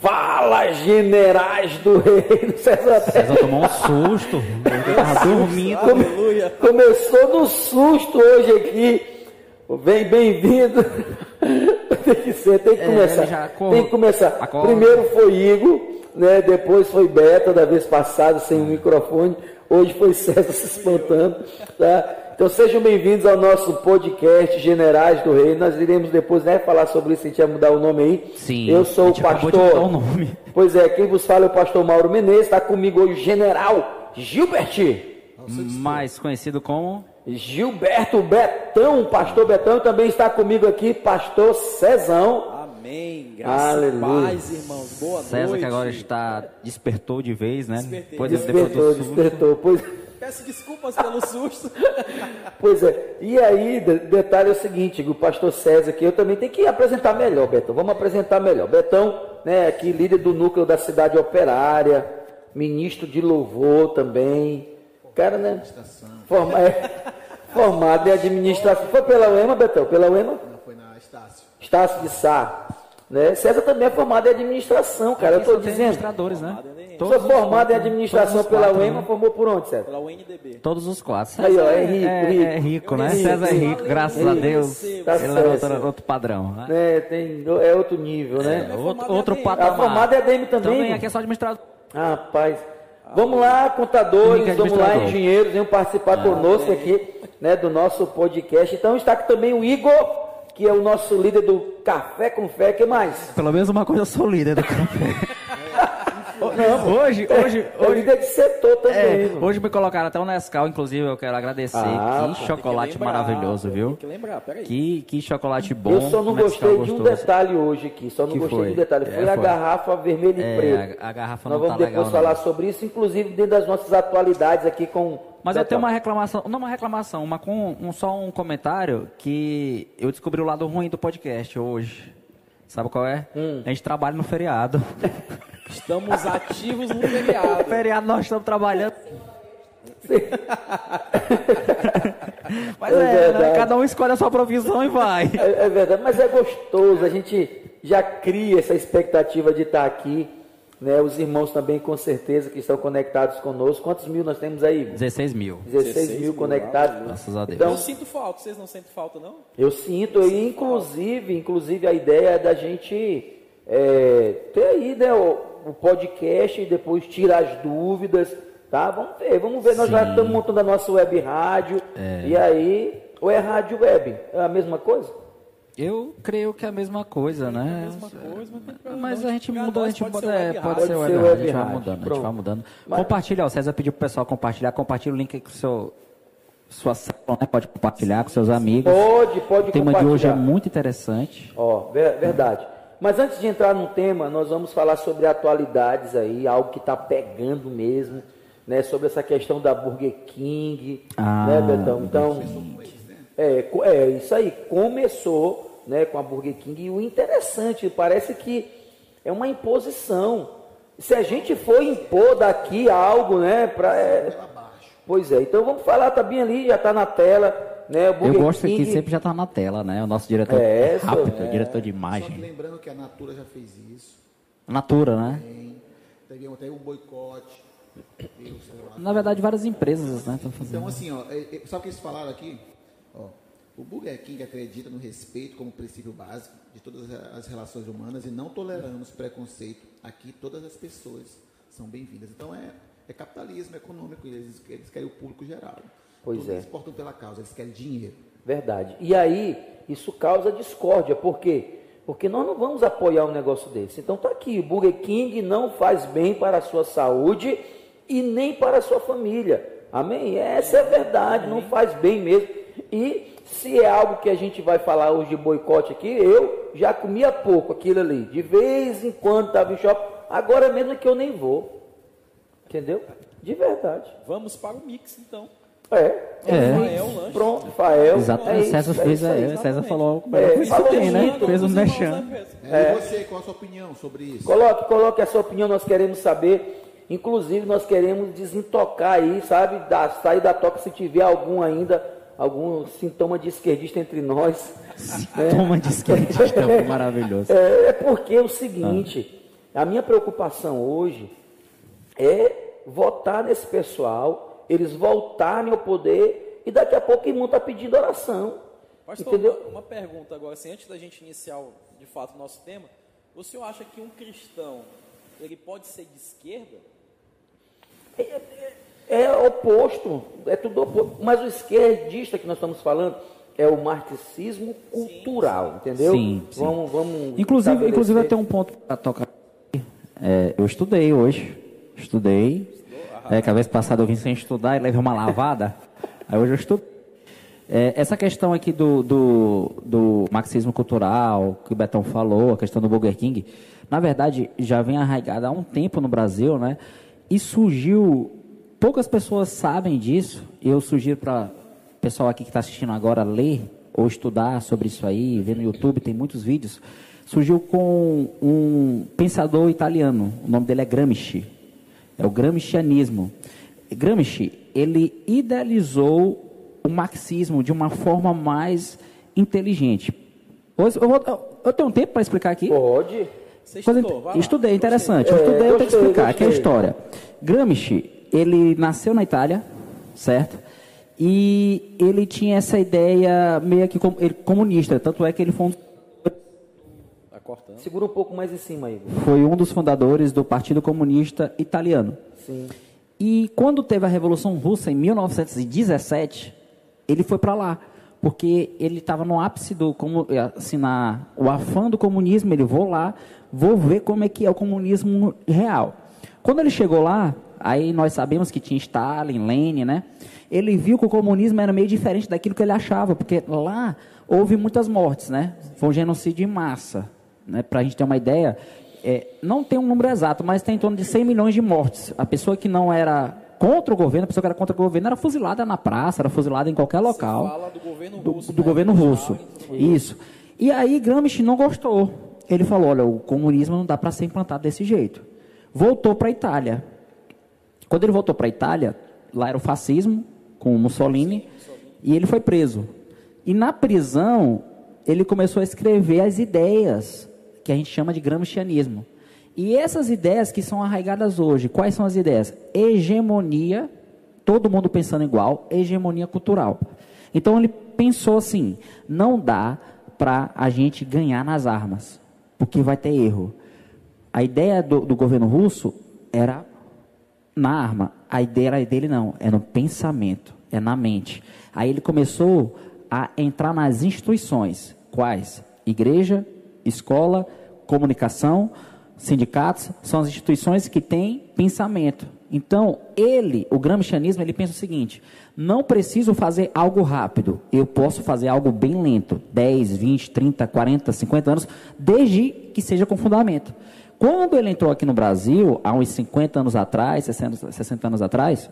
Fala, generais do reino. César, César tomou um susto. Tava dormindo. Come- começou no susto hoje aqui. Bem, bem-vindo. tem que ser, tem que É, começar. Tem que começar. acorda. Primeiro foi Igor, né? Depois foi Beta, da vez passada, sem o microfone. Hoje foi César se espantando. Tá? Então sejam bem-vindos ao nosso podcast Generais do Reino. Nós iremos depois né, falar sobre isso, a gente vai mudar o nome aí. Sim, Eu a sou o pastor. mudar o nome. Pois é, quem vos fala é o pastor Mauro Menezes, está comigo hoje o general Gilbert. Mais conhecido como. Gilberto Betão, pastor Betão, também está comigo aqui, pastor Cezão. Amém. Graças Aleluia. paz, irmãos. Boa César, noite. que agora está despertou de vez, né? Despertei. Depois desse Despertou, despertou. Pois, Peço desculpas pelo susto. pois é. E aí, de- detalhe é o seguinte, o pastor César aqui, eu também tenho que apresentar melhor, Betão. Vamos apresentar melhor. Betão, né, aqui líder do núcleo da cidade operária, ministro de louvor também. Cara, né? Forma, é, formado em administração. Foi pela UEMA, Betão? Pela UEMA? Não, foi na Estácio. Estácio de Sá. Né? César também é formado em administração, cara. Eu estou dizendo. administradores, né? Sou Todos os formado em quatro, administração pela UEMA, né? formou por onde, César? Pela UNDB. Todos os quatro. Aí, ó, é rico, é, rico. é rico, né? Rico. César é rico, graças a Rico. Deus. Tá Ele é outro, outro padrão. né? Né, tem, é outro nível, né? É, outro, formado em outro ADM. patamar. A formada é ADM também? Também, aqui é só administrador. Rapaz. Vamos lá, contadores, vamos lá, engenheiros, venham participar conosco aqui, né, do nosso podcast. Então está aqui também o Igor, que é o nosso líder do Café com Fé. que mais? Pelo menos uma coisa eu sou líder do café. hoje, hoje, É o hoje, líder de setor também. é, hoje me colocaram até o Nescau, inclusive eu quero agradecer. Ah, que pô, chocolate que lembrar, maravilhoso, viu? Tem que lembrar, peraí. Que, que chocolate bom. Eu só não gostei de um detalhe hoje aqui, só não Que gostei foi? de um detalhe. Foi É, a foi. garrafa vermelha e É, preta. a, a garrafa Nós não vamos tá depois legal. falar não. sobre isso, inclusive dentro das nossas atualidades aqui com. Mas eu tenho uma reclamação, não uma reclamação, uma com um, só um comentário que eu descobri o lado ruim do podcast hoje. Sabe qual é? Hum. A gente trabalha no feriado. Estamos ativos no No feriado. feriado nós estamos trabalhando. Mas É é, né? cada um escolhe a sua profissão e vai. É, é verdade, mas é gostoso, a gente já cria essa expectativa de estar aqui. Né? Os irmãos também, com certeza, que estão conectados conosco. Quantos mil nós temos aí? 16 mil. 16, 16 mil mil, conectados. Graças a Deus. Então, Eu sinto falta, vocês não sentem falta, não? Eu sinto, e inclusive, inclusive a ideia é da gente é, ter aí né, o, o podcast e depois tirar as dúvidas, tá? Vamos ver, vamos ver. Nós já Sim. estamos montando a nossa web rádio. E aí, ou é rádio web? É a mesma coisa? Eu creio que é a mesma coisa, né? Mesma coisa, mas não tem problema. Mas a gente muda, a gente pode pode, ser é, pode ser Pode web a gente vai mudando, a gente pronto. vai mudando. Mas- Compartilha, o César pediu pro pessoal compartilhar, compartilha o link com o seu sua célula, né? Pode compartilhar com seus amigos. Pode, pode o tema de hoje é muito interessante. Ó, ver- verdade. Mas antes de entrar no tema, nós vamos falar sobre atualidades aí, algo que está pegando mesmo, né? Sobre essa questão da Burger King, Ah, né, Betão? Então, é, é isso aí. Começou, né, com a Burger King e o interessante parece que é uma imposição. Se a gente for impor daqui algo, né, para Pois é. Então vamos falar, tá bem ali, já está na tela, né? O Eu gosto King. que sempre já tá na tela, né? O nosso diretor É, é, rápido, só- diretor de Só que imagem. lembrando que a Natura já fez isso. Natura, né? Tem, teve até um boicote. lá. Na verdade, várias empresas, né? Estão fazendo. Então, assim, ó, é- é- sabe o que eles falaram aqui? O Burger King acredita no respeito como princípio básico de todas as relações humanas e não toleramos preconceito. Aqui todas as pessoas são bem-vindas. Então é, é capitalismo econômico, eles, eles querem o público geral. Pois Tudo é. Eles portam pela causa, eles querem dinheiro. Verdade. E aí, isso causa discórdia. Por quê? Porque nós não vamos apoiar um negócio desse. Então tá aqui, o Burger King não faz bem para a sua saúde e nem para a sua família. Amém? Essa é a verdade, não faz bem mesmo. E se é algo que a gente vai falar hoje de boicote aqui, eu já comia pouco aquilo ali. De vez em quando estava em shopping. Agora mesmo é que eu nem vou. Entendeu? De verdade. Vamos para o mix, então. É. É. Fael, lanche. Pronto, Fael. Exatamente. É isso, César é fez, isso aí. é, César falou. É, Foi isso falou bem, né? muito, Fez um né, É, E você, qual a sua opinião sobre isso? Coloque, coloque a sua opinião, nós queremos saber. Inclusive, nós queremos desintocar aí, sabe? Da, sair da toca se tiver algum ainda, algum sintoma de esquerdista entre nós. né? Toma de esquerdista, é maravilhoso. É, é porque é o seguinte, a minha preocupação hoje é votar nesse pessoal, eles voltarem ao poder e daqui a pouco o mundo está pedindo oração. Pastor, entendeu? uma, uma pergunta agora, assim, antes da gente iniciar o- de fato o nosso tema, o senhor acha que um cristão ele pode ser de esquerda? É oposto, é tudo oposto. Mas o esquerdista que nós estamos falando é o marxismo cultural, entendeu? Sim, sim. Vamos, vamos Inclusive, estabelecer. inclusive eu tenho um ponto para tocar. aqui. É, eu estudei hoje. Estudei. É, que a vez passada eu vim sem estudar e levei uma lavada. Aí hoje eu estudo. É, essa questão aqui do, do, do marxismo cultural, que o Betão falou, a questão do Burger King, na verdade já vem arraigada há um tempo no Brasil, né? E surgiu, poucas pessoas sabem disso, e eu sugiro para o pessoal aqui que está assistindo agora ler ou estudar sobre isso aí, ver no YouTube, tem muitos vídeos. Surgiu com um pensador italiano, o nome dele é Gramsci, é o gramscianismo. Gramsci, ele idealizou o marxismo de uma forma mais inteligente. Hoje, Eu, vou- eu tenho um tempo para explicar aqui? Você Pode. Coisa estudou? lá. estudei, interessante. Eu estudei, eu tenho que gostei, explicar, que é a história. Gramsci, ele nasceu na Itália, certo? E ele tinha essa ideia meio que com- ele- comunista, tanto é que ele foi um, Tá cortando. Segura um pouco mais em cima, Igor. foi um dos fundadores do Partido Comunista Italiano. Sim. E quando teve a Revolução Russa, em 1917, ele foi para lá, porque ele estava no ápice do, como, assim, na, o afã do comunismo, ele vou lá, vou ver como é que é o comunismo real. Quando ele chegou lá, aí nós sabemos que tinha Stalin, Lenin, né? Ele viu que o comunismo era meio diferente daquilo que ele achava, porque lá houve muitas mortes, né? Foi um genocídio em massa, né? Para a gente ter uma ideia, é, não tem um número exato, mas tem em torno de 100 milhões de mortes. A pessoa que não era contra o governo, a pessoa que era contra o governo era fuzilada na praça, era fuzilada em qualquer local Fala do governo do, russo. do né? governo russo. Isso. E aí Gramsci não gostou. Ele falou: olha, o comunismo não dá para ser implantado desse jeito. Voltou para a Itália. Quando ele voltou para a Itália, lá era o fascismo, com o Mussolini, e ele foi preso. E na prisão, ele começou a escrever as ideias que a gente chama de gramscianismo. E essas ideias que são arraigadas hoje, quais são as ideias? Hegemonia, todo mundo pensando igual, hegemonia cultural. Então ele pensou assim: não dá para a gente ganhar nas armas, porque vai ter erro. A ideia do, do governo russo era na arma. A ideia dele não, é no pensamento, é na mente. Aí ele começou a entrar nas instituições. Quais? Igreja, escola, comunicação, sindicatos, são as instituições que têm pensamento. Então, ele, o gramscianismo, ele pensa o seguinte: não preciso fazer algo rápido, eu posso fazer algo bem lento, 10, 20, 30, 40, 50 anos, desde que seja com fundamento. Quando ele entrou aqui no Brasil, há uns 50 anos atrás, 60, 60 anos atrás,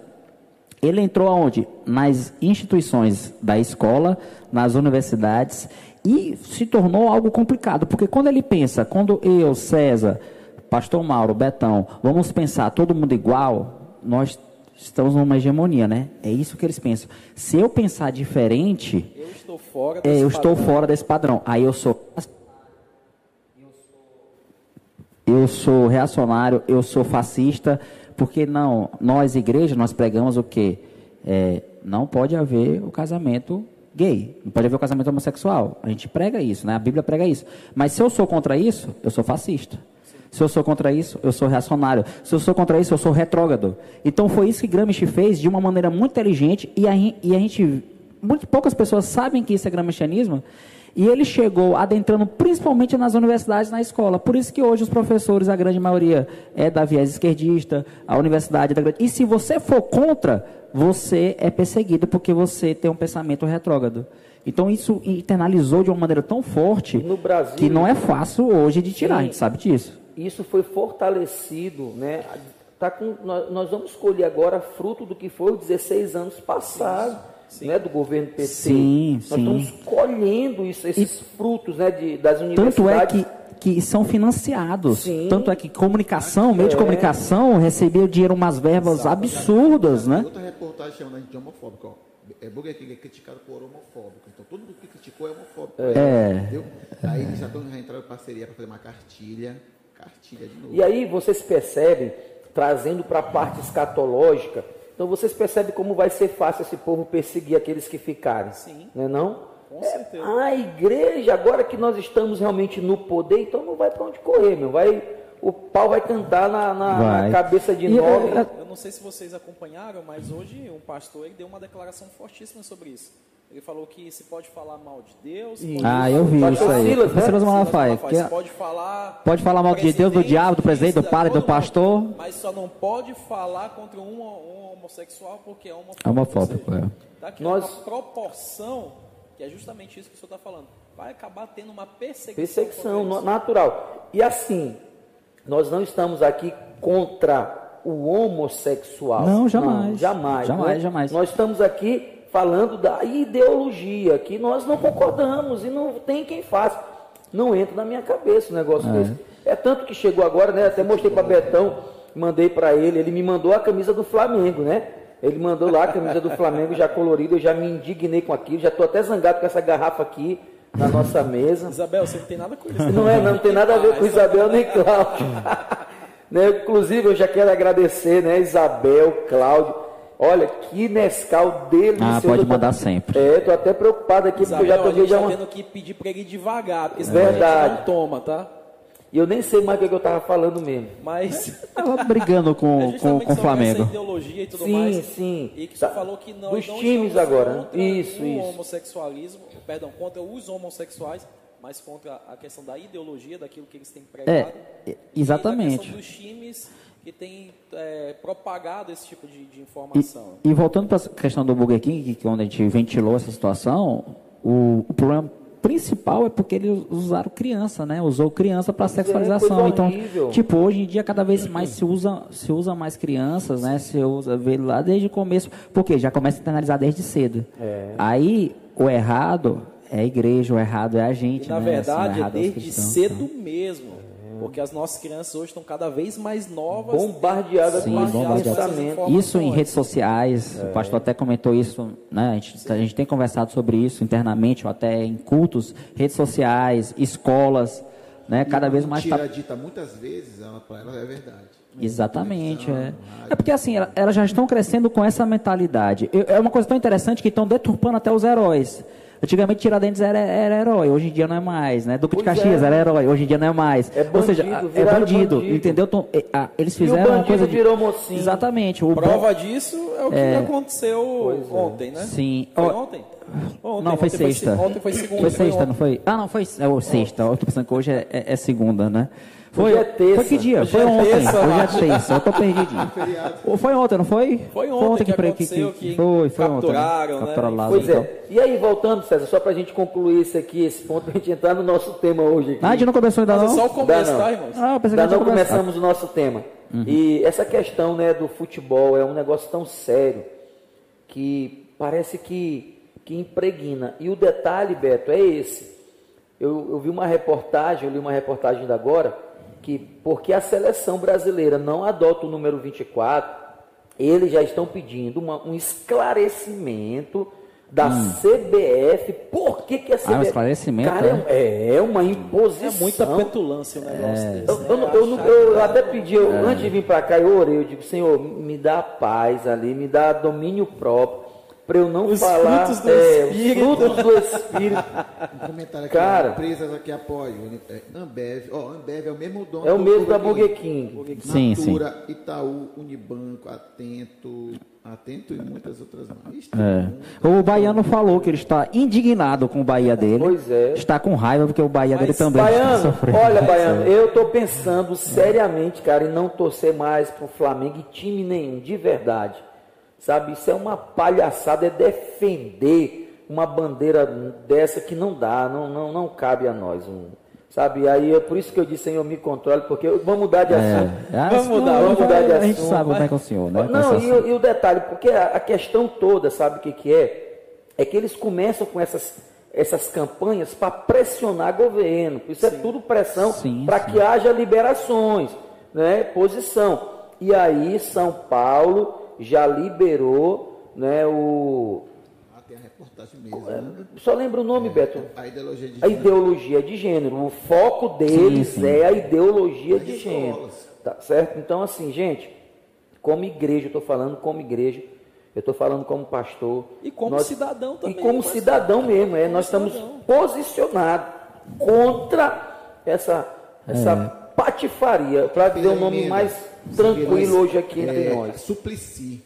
ele entrou aonde? Nas instituições da escola, nas universidades, e se tornou algo complicado, porque quando ele pensa, quando eu, César, Pastor Mauro, Betão, vamos pensar todo mundo igual, nós estamos numa hegemonia, né? É isso que eles pensam. Se eu pensar diferente, Eu estou fora é, desse eu estou padrão. fora desse padrão. Aí eu sou. Eu sou reacionário, eu sou fascista, porque não, nós, igreja, nós pregamos o quê? É, não pode haver o casamento gay, não pode haver o casamento homossexual. A gente prega isso, né? A Bíblia prega isso. Mas se eu sou contra isso, eu sou fascista. Se eu sou contra isso, eu sou reacionário. Se eu sou contra isso, eu sou retrógrado. Então foi isso que Gramsci fez de uma maneira muito inteligente e a, e a gente, muito poucas pessoas sabem que isso é gramscianismo. E ele chegou adentrando principalmente nas universidades, na escola. Por isso que hoje os professores, a grande maioria, é da viés esquerdista, a universidade é da grande... E se você for contra, você é perseguido porque você tem um pensamento retrógrado. Então isso internalizou de uma maneira tão forte No Brasil- que não é fácil hoje de tirar, Sim. a gente sabe disso. Isso foi fortalecido, né? Tá com, nós, nós vamos colher agora fruto do que foi os 16 anos passados, né? Do governo PT. Sim, nós sim. estamos colhendo isso, esses frutos, né? De, das Tanto é universidades. que que são financiados. Sim. Tanto é que comunicação, meio de É. comunicação, recebia dinheiro umas verbas absurdas, né? Outra reportagem chamando a gente de homofóbico, ó. É, Burger King é criticado por homofóbico. Então todo mundo que criticou é homofóbico. É. Entendeu? Aí eles já estão já entraram em parceria para fazer uma cartilha. Cartilha de novo. E aí vocês percebem, trazendo para a parte escatológica, então vocês percebem como vai ser fácil esse povo perseguir aqueles que ficarem. Sim. Não é não? Com É, certeza. a igreja, agora que nós estamos realmente no poder, então não vai para onde correr, meu. Vai, o pau vai cantar na, na- na Vai. cabeça de é, Eu não sei se vocês acompanharam, mas hoje um pastor ele deu uma declaração fortíssima sobre isso. Ele falou que se pode falar mal de Deus, pode, Ah, eu vi isso aí. Silas, né? Silas Malafaia. Que- pode falar Pode falar mal de Deus, do diabo, do presidente, do padre, do pastor. Mas só não pode falar contra um, um homossexual porque é homofóbico. É homofóbico, é. Tá aqui Nós- uma proporção, que é justamente isso que o senhor está falando. Vai acabar tendo uma perseguição. Perseguição natural. E assim, nós não estamos aqui contra o homossexual. Não, jamais. Não, jamais. Jamais, né? jamais. Nós estamos aqui falando da ideologia, que nós não concordamos e não tem quem faça. Não entra na minha cabeça um negócio desse. É tanto que chegou agora, né? Até mostrei para Betão, mandei para ele, ele me mandou a camisa do Flamengo, né? Ele mandou lá a camisa do Flamengo já colorida, eu já me indignei com aquilo, já estou até zangado com essa garrafa aqui na nossa mesa. Isabel, você não tem nada com isso. Não é, não, não tem nada a ver com Isabel nem Cláudio. né? Inclusive, eu já quero agradecer, né, Isabel, Cláudio. Olha, que Nescau delicioso. Ah, pode Eu tô- mandar sempre. É, tô até preocupado aqui, porque eu Isabel, já tomei gente já tá uma... tendo que pedir para ele devagar, porque senão a Verdade. gente não toma, tá? E eu nem sei mais o que eu tava falando mesmo. Mas Tava brigando é com, com, com o sobre essa Flamengo. ideologia e tudo Sim, mais. sim. E que Tá. você falou que nós Dos não times agora, né? contra Isso, o isso. homossexualismo, perdão, contra os homossexuais, mas contra a questão da ideologia, daquilo que eles têm É, pregado. é, E exatamente. da questão dos times que têm é, propagado esse tipo de, de E, informação. e voltando para a questão do Burger King, que quando a gente ventilou essa situação, o, o problema principal é porque eles usaram criança, né? Usou criança para sexualização. coisa então, tipo, hoje em dia cada vez mais se usa, se usa mais crianças, né? Se usa vê lá desde o começo, porque já começa a internalizar desde cedo. É. Aí o errado é a igreja, o errado é a gente, E na né? Assim, verdade é errado os desde cedo né? Mesmo. Porque as nossas crianças hoje estão cada vez mais novas. Bombardeada Sim, com pensamento. Isso em redes sociais, o pastor até comentou isso, né? A gente, a gente tem conversado sobre isso internamente, ou até em cultos, redes sociais, escolas, né? Cada vez mais Mentira tá... dita muitas vezes, ela, para ela é verdade. Exatamente, é. É porque assim, ela- elas já estão crescendo com essa mentalidade. É uma coisa tão interessante que estão deturpando até os heróis. Antigamente Tiradentes era, era herói, hoje em dia não é mais, né? Duque de Pois Caxias é. era herói, hoje em dia não é mais. É Ou seja, bandido, é bandido, bandido. entendeu? Então, é, a- eles E o fizeram uma bandido coisa de... virou mocinho. Exatamente. O Prova disso é o que aconteceu Pois é. ontem, né? Sim. Foi ontem? Ontem, não, foi sexta. se- ontem foi segunda. Foi sexta, ontem. não foi? Ah, não, foi é, sexta. Eu tô pensando que hoje é, é- é segunda, né? Foi, Hoje é terça. foi que dia? Foi é ontem. terça, hoje é terça. Eu tô perdidinho. Ou Foi ontem, não foi? Foi ontem que pre- aconteceu, que foi, foi capturaram, ontem, né? Capturaram lá, Pois então. é. E aí, voltando, César, só para a gente concluir isso aqui, esse ponto, a gente entrar no nosso tema hoje aqui. Ah, a gente não começou ainda Mas é não? só o começo, tá, irmãos? Ah, eu pensei que Ainda não começamos o nosso tema. E essa questão né, do futebol é um negócio tão sério que parece que, que impregna. E o detalhe, Beto, é esse. Eu, eu vi uma reportagem, eu li uma reportagem ainda agora, que porque a seleção brasileira não adota o número 24, eles já estão pedindo uma- um esclarecimento da CBF. Por que, que a CBF. Ah, um esclarecimento, Cara, é, é uma imposição. É muita petulância o negócio desse. Eu, né? eu não- eu eu- eu até pedi, eu- É. antes de vir para cá, eu orei, eu digo, Senhor, me dá paz ali, me dá domínio próprio, para eu não Os falar frutos do é, os Espírito. frutos do Espírito. Um comentário aqui, Cara. empresas aqui apoiam. É, Ambev, ó, Ambev é o mesmo dono É o mesmo da Burger King. Sim, sim. Natura, Itaú, Unibanco, Atento, Atento e muitas outras mais. É. O Baiano falou que ele está indignado com o Bahia dele. Pois é. Está com raiva porque o Bahia dele Mas, também está Baiano, sofrendo. olha, Baiano, eu tô pensando seriamente, cara, em não torcer mais pro Flamengo e time nenhum, de verdade. Sabe, isso é uma palhaçada, é defender uma bandeira dessa que não dá, não, não, não cabe a nós. um, sabe, aí é por isso que eu disse, Senhor, me controle, porque eu- vamos mudar de assunto. É. Ah, Vamos não, mudar, não, vamos mudar de A gente assunto, sabe como é que é o senhor, né? com Não, e, o- e o detalhe, porque a, a questão toda, sabe o que, que é? É que eles começam com essas, essas campanhas para pressionar governo. Isso é tudo pressão Sim, para sim. que haja liberações, né? Posição. E aí São Paulo já liberou, né? O Ah, tem a reportagem mesmo, né? só lembra o nome, Beto? A ideologia de A ideologia de gênero. O foco deles Sim, sim. é a ideologia de Nas gênero. escolas. Tá certo? Então, assim, gente, como igreja, eu estou falando como igreja, eu estou falando como pastor. E como cidadão também, E como pastor. cidadão mesmo, é, Como nós estamos cidadão. posicionados contra essa, essa É. patifaria, para dizer um nome mais tranquilo hoje aqui entre é, nós. Suplicy.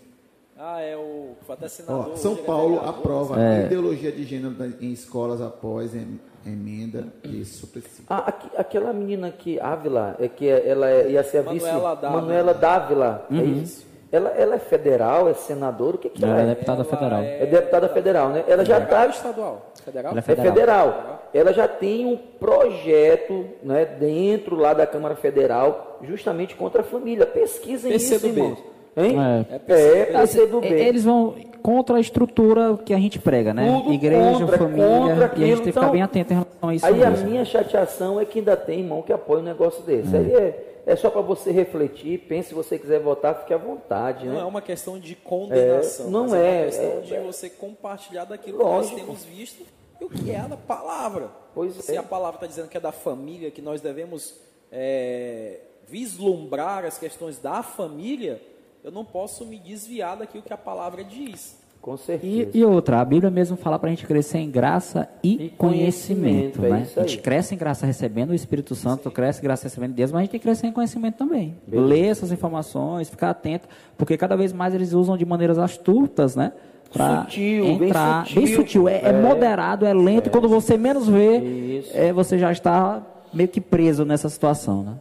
Ah, é o. Foi até Ó, senador. São é Paulo aprova É. ideologia de gênero em escolas após em- emenda de Suplicy. Ah, aqui- aquela menina que, Ávila, é que ela é- ia ser a vice. Manuela Dávila. Manuela Dávila, é isso? Ela, ela é federal, é senadora, o que, que Ela ela é é? deputada federal. É deputada federal, né? Ela já Federal está. estadual? Federal? Ela é É federal. Ela já tem um projeto né, dentro lá da Câmara Federal, justamente contra a família. Pesquisem isso, PCdoB. irmãos. Hein? É. É, PCdoB. PCdoB. E- Eles vão contra a estrutura que a gente prega, né? Tudo Igreja, contra, família. contra e a gente aquilo, tem que ficar então- bem atento em relação a isso. Aí a mesmo. minha chateação é que ainda tem irmão que apoia um negócio desse. Aí é, é só para você refletir, pense se você quiser votar, fique à vontade, né? Não é uma questão de condenação, É, não mas é, uma questão é, de é. você compartilhar daquilo que Lógico. nós temos visto e o que é a palavra. Pois Se é. a palavra está dizendo que é da família, que nós devemos é, vislumbrar as questões da família, eu não posso me desviar daquilo que a palavra diz. Com certeza. E, e outra, a Bíblia mesmo fala para a gente crescer em graça e, E conhecimento, conhecimento, é né? A gente cresce em graça recebendo o Espírito Santo, cresce em graça recebendo Deus, mas a gente tem que crescer em conhecimento também. Ler essas informações, ficar atento, porque cada vez mais eles usam de maneiras astutas, né? Pra Sutil, bem entrar, sutil. bem sutil, é, é É. moderado, é lento, e quando você menos vê, é, você já está meio que preso nessa situação, né?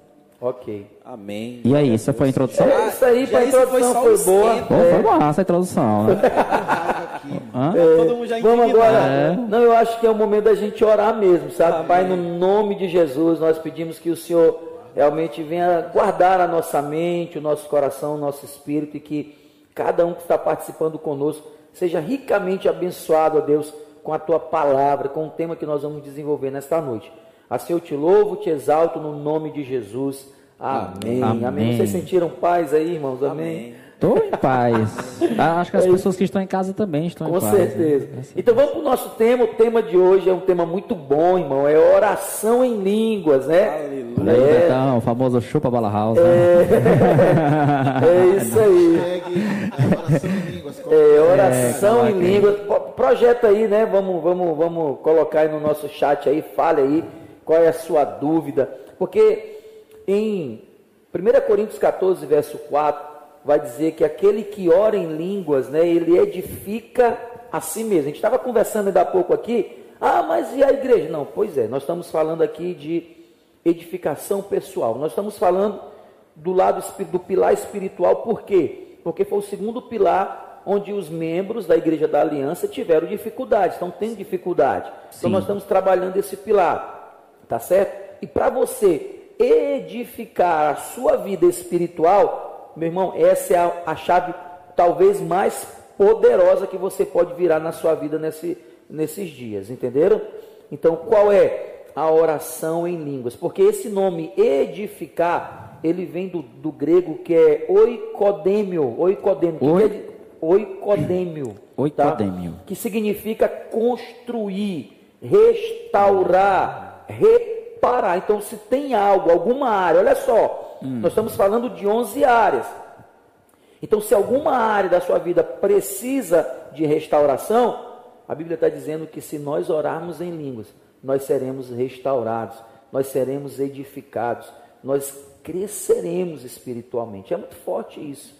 Ok. Amém. E aí, essa foi a introdução? É isso aí, a foi introdução foi, o boa. Pô, É. foi massa a introdução, né? Hã? Todo mundo já Vamos agora. É. Não, eu acho que é o momento da gente orar mesmo, sabe? Pai, no nome de Jesus, nós pedimos que o Senhor realmente venha guardar a nossa mente, o nosso coração, o nosso espírito e que cada um que está participando conosco seja ricamente abençoado, ó Deus, com a tua palavra, com o tema que nós vamos desenvolver nesta noite. Assim eu te louvo, te exalto no nome de Jesus. Amém. Amém. Amém. Vocês sentiram paz aí, irmãos? Amém. Estou em paz. Ah, Acho que as pessoas que estão em casa também estão Com em paz. né? certeza. Então vamos para o nosso tema. O tema de hoje é um tema muito bom, irmão. É oração em línguas, né? Aleluia. É. É, Então, o famoso chupa bala house. né? é isso aí. Hashtag oração em línguas. É, oração coloca em. Pro- Projeta aí, né? Vamos, vamos, vamos colocar aí no nosso chat aí. Fale aí qual é a sua dúvida. Porque em 1 Coríntios 14, verso 4, vai dizer que aquele que ora em línguas, né? Ele edifica a si mesmo. A gente estava conversando ainda há pouco aqui. Ah, mas e a igreja? Não, pois é. Nós estamos falando aqui de edificação pessoal. Nós estamos falando do lado do pilar espiritual, por quê? Porque foi o segundo pilar onde os membros da Igreja da Aliança tiveram dificuldade, estão tendo dificuldade. Então Sim. nós estamos trabalhando esse pilar, tá certo? E para você edificar a sua vida espiritual, meu irmão, essa é a, a chave talvez mais poderosa que você pode virar na sua vida nesse, nesses dias, entenderam? Então, qual é a oração em línguas? Porque esse nome edificar, ele vem do, do grego que é oikodêmio, oikodêmio, Oi? Oikodêmio, Oikodêmio. tá? que significa construir, restaurar, reparar. Então, se tem algo, alguma área, olha só, nós estamos falando de 11 áreas. Então, se alguma área da sua vida precisa de restauração, a Bíblia está dizendo que se nós orarmos em línguas, nós seremos restaurados, nós seremos edificados, nós cresceremos espiritualmente. É muito forte isso.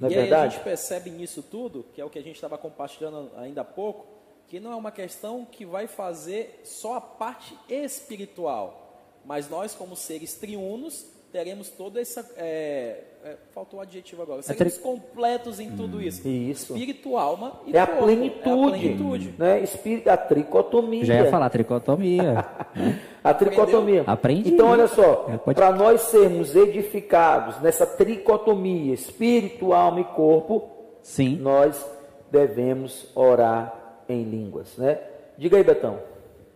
Não é e aí a verdade? gente percebe nisso tudo, que é o que a gente estava compartilhando ainda há pouco, que não é uma questão que vai fazer só a parte espiritual, mas nós como seres triunos teremos toda essa é, é, faltou o adjetivo agora, seremos completos em tudo isso, Isso. espírito, alma e É a corpo. plenitude, é a plenitude. Né? Espírito, a tricotomia. Já ia falar tricotomia. A tricotomia. Aprendi. Então, olha só, É, pode- para nós sermos edificados nessa tricotomia, espírito, alma e corpo, Sim. nós devemos orar em línguas, né? Diga aí, Betão.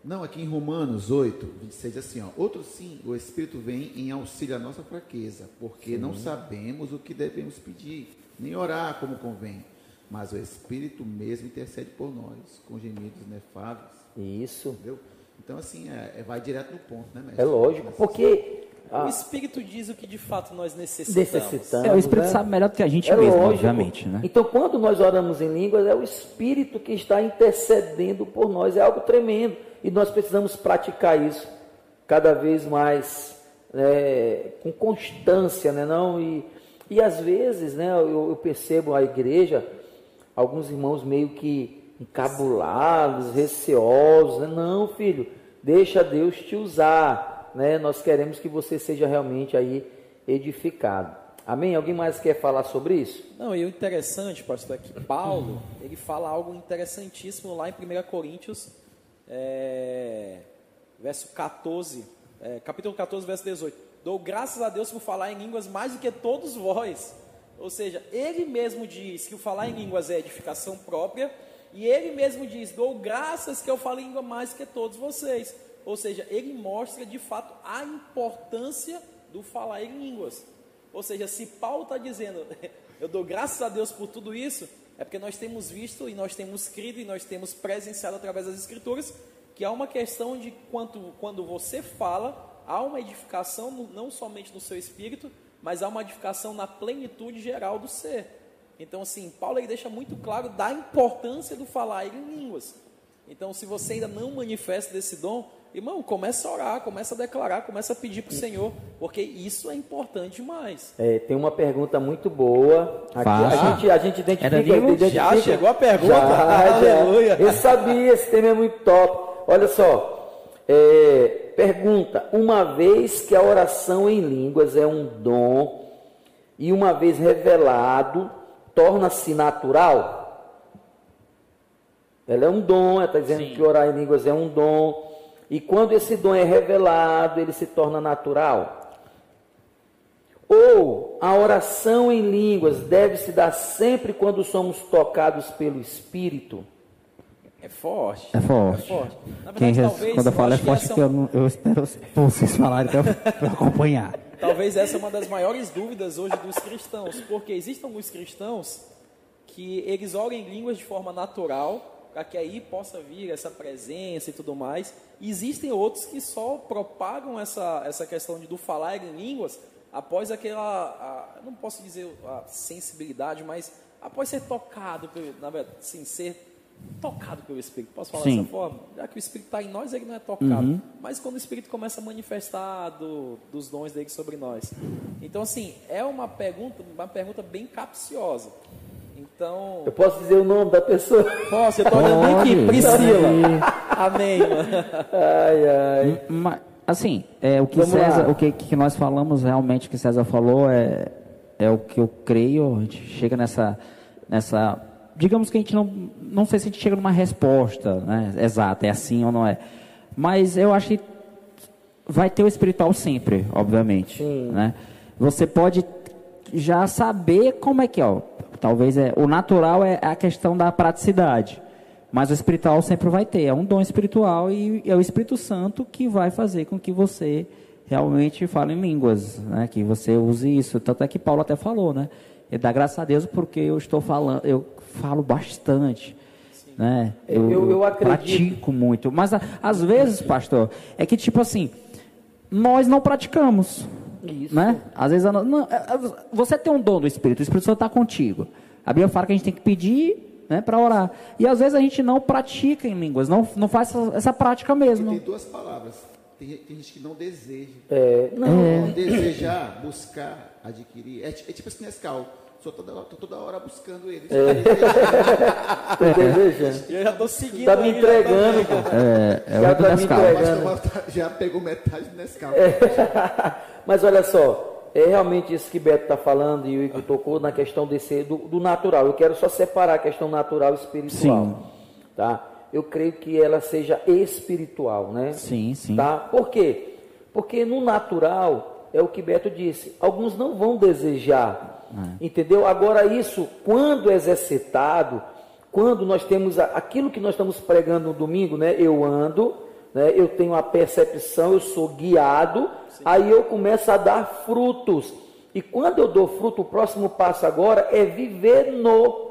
Não, aqui em Romanos 8, 26, assim, ó. Outro sim, o Espírito vem em auxílio à nossa fraqueza, porque sim. não sabemos o que devemos pedir, nem orar como convém. Mas o Espírito mesmo intercede por nós, com gemidos inefáveis. Isso. Entendeu? Então, assim, é, é vai direto no ponto, né, mestre? É lógico, porque ah. O Espírito diz o que de fato nós necessitamos. necessitamos é, o Espírito né? sabe melhor do que a gente é mesmo, lógico. obviamente. Né? Então, quando nós oramos em línguas, é o Espírito que está intercedendo por nós. É algo tremendo. E nós precisamos praticar isso cada vez mais né, com constância, né? Não? E, e às vezes, né, eu, eu percebo a igreja, alguns irmãos meio que encabulados, receosos. Né? Não, filho, deixa Deus te usar né, nós queremos que você seja realmente aí edificado. Amém? Alguém mais quer falar sobre isso? Não, e o interessante, pastor, é que Paulo, ele fala algo interessantíssimo lá em 1 Coríntios, é, verso 14, é, capítulo 14, verso 18. Dou graças a Deus por falar em línguas mais do que todos vós. Ou seja, ele mesmo diz que o falar em línguas é edificação própria, e ele mesmo diz: Dou graças que eu falo língua mais que todos vocês. Ou seja, ele mostra de fato a importância do falar em línguas. Ou seja, se Paulo está dizendo, eu dou graças a Deus por tudo isso, é porque nós temos visto e nós temos crido e nós temos presenciado através das Escrituras que há uma questão de quanto, quando você fala, há uma edificação não somente no seu espírito, mas há uma edificação na plenitude geral do ser. Então, assim, Paulo ele deixa muito claro da importância do falar em línguas. Então, se você ainda não manifesta desse dom, Irmão, começa a orar, começa a declarar, começa a pedir para o Senhor, porque isso é importante demais. É, tem uma pergunta muito boa. Aqui, a, gente, a gente identifica, identifica. Já chegou a pergunta? Já, Aleluia. Eu sabia, esse tema é muito top. Olha só, é, pergunta: uma vez que a oração em línguas é um dom e uma vez revelado, torna-se natural? Ela é um dom, ela está dizendo Sim. que orar em línguas é um dom. E quando esse dom é revelado, ele se torna natural. Ou a oração em línguas deve se dar sempre quando somos tocados pelo Espírito. É forte. É forte. É forte. Verdade, Quem, talvez, quando eu falo é forte, porque eu, eu espero vocês falarem para acompanhar. Talvez essa é uma das maiores dúvidas hoje dos cristãos, porque existem alguns cristãos que eles oram em línguas de forma natural, para que aí possa vir essa presença e tudo mais. E existem outros que só propagam essa, essa questão de do falar em línguas após aquela, a, não posso dizer a sensibilidade, mas após ser tocado, na verdade, sim, ser tocado pelo Espírito. Posso falar Sim. dessa forma? Já que o Espírito está em nós, ele não é tocado. Uhum. Mas quando o Espírito começa a manifestar do, dos dons dele sobre nós. Então, assim, é uma pergunta, uma pergunta bem capciosa. Então. Eu posso dizer o nome da pessoa? Posso, eu estou olhando aqui, Priscila. Amém, mano. Ai, ai. Mas, assim, é, o, que César, o que, que nós falamos realmente, o que César falou, é, é o que eu creio. A gente chega nessa. nessa digamos que a gente não. Não sei se a gente chega numa resposta né, exata, é assim ou não é. Mas eu acho que vai ter o espiritual sempre, obviamente. Sim. Né? Você pode já saber como é que é. Ó, Talvez é, o natural é a questão da praticidade, mas o espiritual sempre vai ter. É um dom espiritual e é o Espírito Santo que vai fazer com que você realmente fale em línguas, né? Que você use isso. Tanto é que Paulo até falou, né? Ele dá graças a Deus porque eu estou falando, eu falo bastante. Né? Eu, eu, eu pratico muito. Mas às vezes, pastor, é que tipo assim, nós não praticamos. Isso. Né? Às vezes, não, é, é, você tem um dom do Espírito, o Espírito Santo está contigo. A Bíblia fala que a gente tem que pedir né, para orar. E às vezes a gente não pratica em línguas, não, não faz essa, essa prática mesmo. tem duas palavras. Tem, tem, gente que não deseja. É, não. É. Desejar, buscar, adquirir. É, é tipo assim, Nescau. Só toda, tô toda hora buscando ele. É. desejando. Eu já estou seguindo. Tá me entregando. É, é já tá me entregando. Já pegou metade do Nescau. É. Mas olha só, é realmente isso que Beto está falando e o Igor tocou na questão desse, do, do, natural. Eu quero só separar a questão natural e espiritual. Sim. Tá? Eu creio que ela seja espiritual, né? Sim, sim. Tá? Por quê? Porque no natural, é o que Beto disse, alguns não vão desejar. É. Entendeu? Agora, isso, quando exercitado, quando nós temos aquilo que nós estamos pregando no domingo, né? Eu ando né, eu tenho a percepção, eu sou guiado, aí eu começo a dar frutos. E quando eu dou fruto, o próximo passo agora é viver no,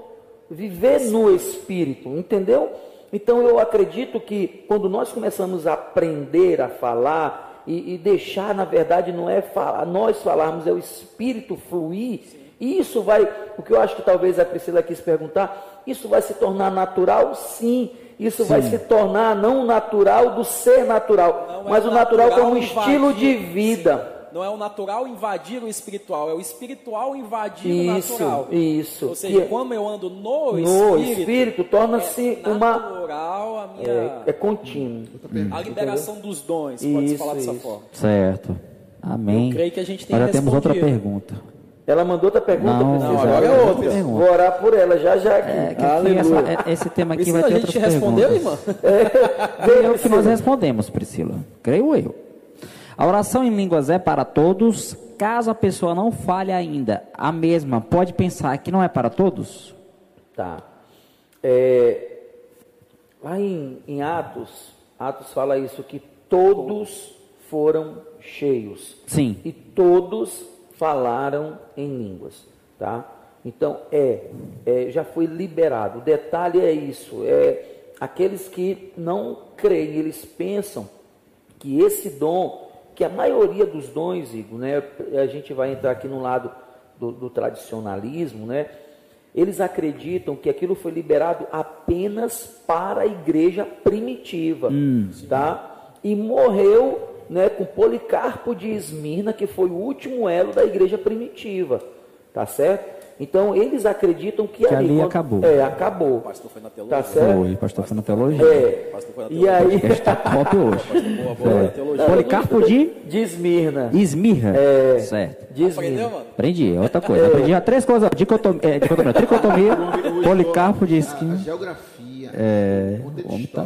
viver no Espírito, entendeu? Então eu acredito que quando nós começamos a aprender a falar e, e deixar, na verdade, não é falar, nós falarmos, é o Espírito fluir, e isso vai, o que eu acho que talvez a Priscila quis perguntar, isso vai se tornar natural? Sim. Isso vai se tornar não o natural do ser natural, Não é mas o o natural, natural como estilo de vida. Não é o natural invadir o espiritual, é o espiritual invadir o Isso, natural. isso. Ou seja, Que- quando eu ando no, no espírito, espírito, torna-se é uma natural a minha é, é contínuo. a liberação dos dons, pode se Isso, falar dessa isso. forma. Certo. Amém. Eu creio que a gente tem já temos outra pergunta. Ela mandou outra pergunta, Não, Priscila? não, agora é outra pergunta. Vou orar por ela já já aqui. É, que aqui essa- é- esse tema aqui Priscila, vai ter a gente outras respondeu, perguntas. irmã? Creio que nós respondemos, Priscila. Creio eu. A oração em línguas é para todos, caso a pessoa não fale ainda. A mesma pode pensar que não é para todos? Tá. É, lá em, em Atos, Atos fala isso, que todos foram cheios. Sim. E todos falaram em línguas. Tá? Então, é, é, já foi liberado. O detalhe é isso. É, aqueles que não creem, eles pensam que esse dom, que a maioria dos dons, Igor, né, a gente vai entrar aqui no lado do, do tradicionalismo, né, eles acreditam que aquilo foi liberado apenas para a igreja primitiva, tá? E morreu, né, com Policarpo de Esmirna, que foi o último elo da igreja primitiva, tá certo? Então eles acreditam que, Que ali quando- acabou. É, acabou. O pastor foi na teologia. Tá certo? Foi, pastor foi na teologia. É. Foi na E teologia. aí, Está top hoje. Boa, boa, na teologia. Policarpo de de Esmirna. Esmirra. É. Certo. De Aprendeu, Esmirna. mano? Aprendi, é outra coisa. Aprendi já três coisas. Dicotomia, é, dicotomia, tricotomia, Policarpo de A, a Esmirra. geografia, É, o contexto o homem tá-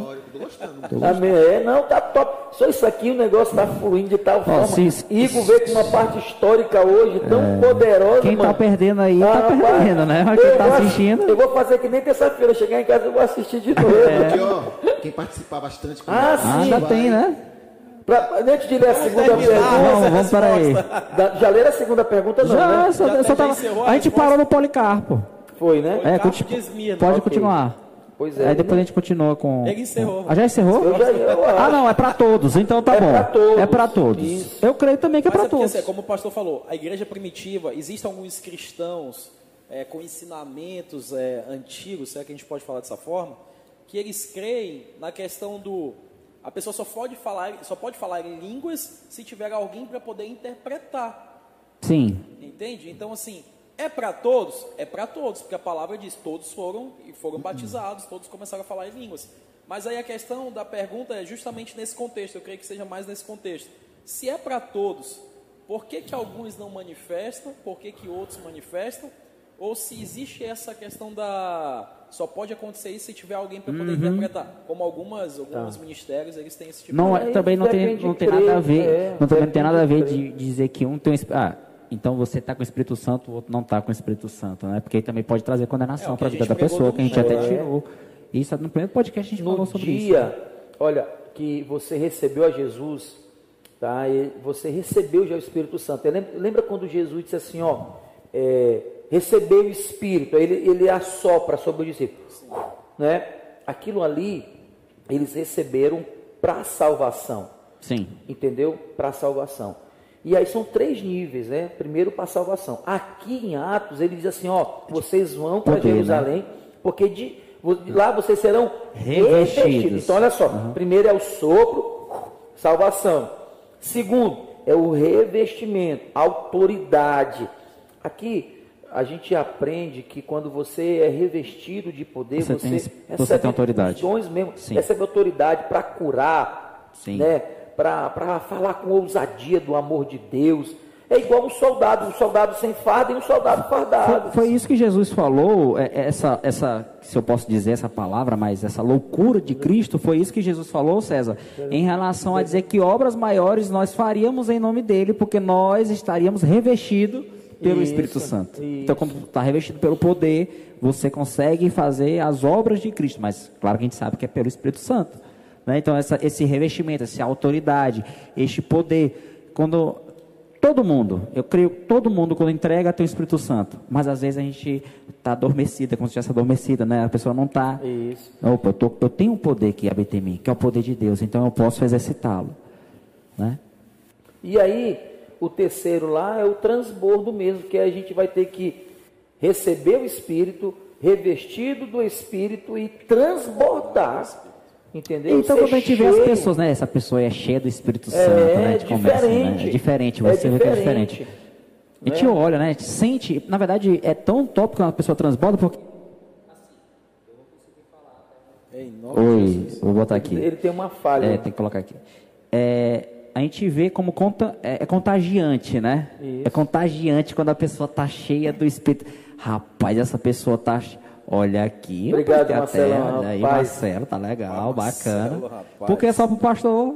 tô gostando. Amém. É, não, tá top. Só isso aqui o negócio tá fluindo de tal forma. se- se- Igor veio com uma parte histórica hoje tão poderosa. Quem tá mano. perdendo aí, tá rapaz, perdendo, né? Mas quem tá assistindo- Eu vou fazer que nem terça-feira. Chegar em casa eu vou assistir de novo. Porque, ó, quem participar bastante com Ah, sim. Ainda vai- tem, né? Pra, antes de ler a segunda pergunta. Vamos, vamos, peraí. da- Já leram a segunda pergunta, não, Já, né? só, Já- só já tava- a a gente resposta? parou no Policarpo. Foi, né? É, Policarpo conti- de Esmirna. pode Ok. continuar. Pois é. Aí depois a gente continua com. Ele encerrou. Ah, já encerrou? Eu já- eu Ah, não, é pra todos, então tá É bom. pra todos. É pra todos. Isso. Eu creio também que é Mas pra é porque, todos. assim, como o pastor falou, a igreja primitiva, existem alguns cristãos é, com ensinamentos é, antigos, será que a gente pode falar dessa forma? Que eles creem na questão do. A pessoa só pode falar, só pode falar em línguas se tiver alguém para poder interpretar. Sim. Entende? Então, assim, é para todos? É para todos, porque a palavra diz: todos foram e foram batizados, todos começaram a falar em línguas. Mas aí a questão da pergunta é justamente nesse contexto, eu creio que seja mais nesse contexto. Se é para todos, por que, que alguns não manifestam, por que, que outros manifestam? Ou se existe essa questão da. Só pode acontecer isso se tiver alguém para poder interpretar. Como algumas, alguns ministérios, eles têm esse tipo Não, de. é, também não tem, não de tem nada a ver. é, não, também não tem nada a de ver crer. de dizer que um tem um. Ah, então você está com o Espírito Santo, o outro não está com o Espírito Santo, né? Porque aí também pode trazer É, condenação que para a vida da pessoa, que a gente até é. tirou. Isso no primeiro podcast a gente falou no sobre isso. dia, olha, que você recebeu a Jesus, tá? E você recebeu já o Espírito Santo. Lembra, lembra quando Jesus disse assim, ó, é, recebeu o Espírito, aí ele, ele assopra sobre o discípulo, né? Aquilo ali, eles receberam para a salvação Sim. entendeu? Para a salvação. E aí são três níveis, né? Primeiro para a salvação. Aqui em Atos ele diz assim, ó, vocês vão para né? Jerusalém, porque de, de lá vocês serão Revestidos. revestidos. Então olha só, primeiro é o sopro, salvação. Segundo é o revestimento, autoridade. Aqui a gente aprende que quando você é revestido de poder, Você você, tem- você recebe tem autoridade. dons mesmo, Sim. recebe autoridade para curar, Sim. né? Para falar com ousadia do amor de Deus. É igual um soldado, um soldado sem farda e um soldado fardado. Foi, foi isso que Jesus falou, é- é essa, essa, se eu posso dizer essa palavra, mas essa loucura de Cristo, foi isso que Jesus falou, César, em relação a dizer que obras maiores nós faríamos em nome dele, porque nós estaríamos revestidos pelo Isso, Espírito Santo. isso. Então, quando está revestido pelo poder, você consegue fazer as obras de Cristo, mas claro que a gente sabe que é pelo Espírito Santo. Né? Então, essa, esse revestimento, essa autoridade, este poder. Quando todo mundo, eu creio que todo mundo, quando entrega, tem o Espírito Santo. Mas às vezes a gente está adormecida, como se estivesse adormecida, né? A pessoa não está. Opa, eu, tô, eu tenho um poder que habita em mim, que é o poder de Deus, então eu posso exercitá-lo. Né? E aí, o terceiro lá é o transbordo mesmo, que a gente vai ter que receber o Espírito, revestido do Espírito e transbordar. Entendeu? Então, Ser quando a gente vê as pessoas, né? Essa pessoa é cheia do Espírito É, Santo, né? A gente diferente. começa, né? É diferente, você É vê que é diferente. A gente olha, né? A gente sente. Na verdade, é tão top quando a pessoa transborda, porque. Oi, vou botar aqui. Ele tem uma falha. É, tem que colocar aqui. É, a gente vê como conta, é, é contagiante, né? Isso. É contagiante quando a pessoa tá cheia do Espírito. Rapaz, essa pessoa tá. che- Olha aqui. Obrigado, olha aí. Marcelo, tá legal, Marcelo, bacana. rapaz. Porque é só pro pastor.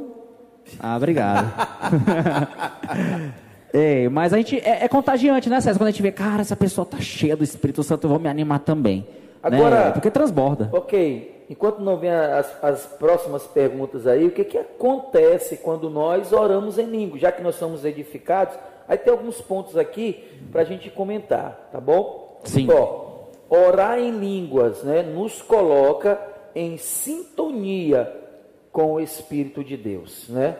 Ah, obrigado. Ei, mas a gente é, é contagiante, né, César? Quando a gente vê, cara, essa pessoa tá cheia do Espírito Santo, eu vou me animar também. Agora- né? Porque transborda. Ok, enquanto não vem as, as próximas perguntas aí, o que, que acontece quando nós oramos em língua? Já que nós somos edificados, aí tem alguns pontos aqui para a gente comentar, tá bom? Sim. Ó, orar em línguas né, nos coloca em sintonia com o Espírito de Deus, né?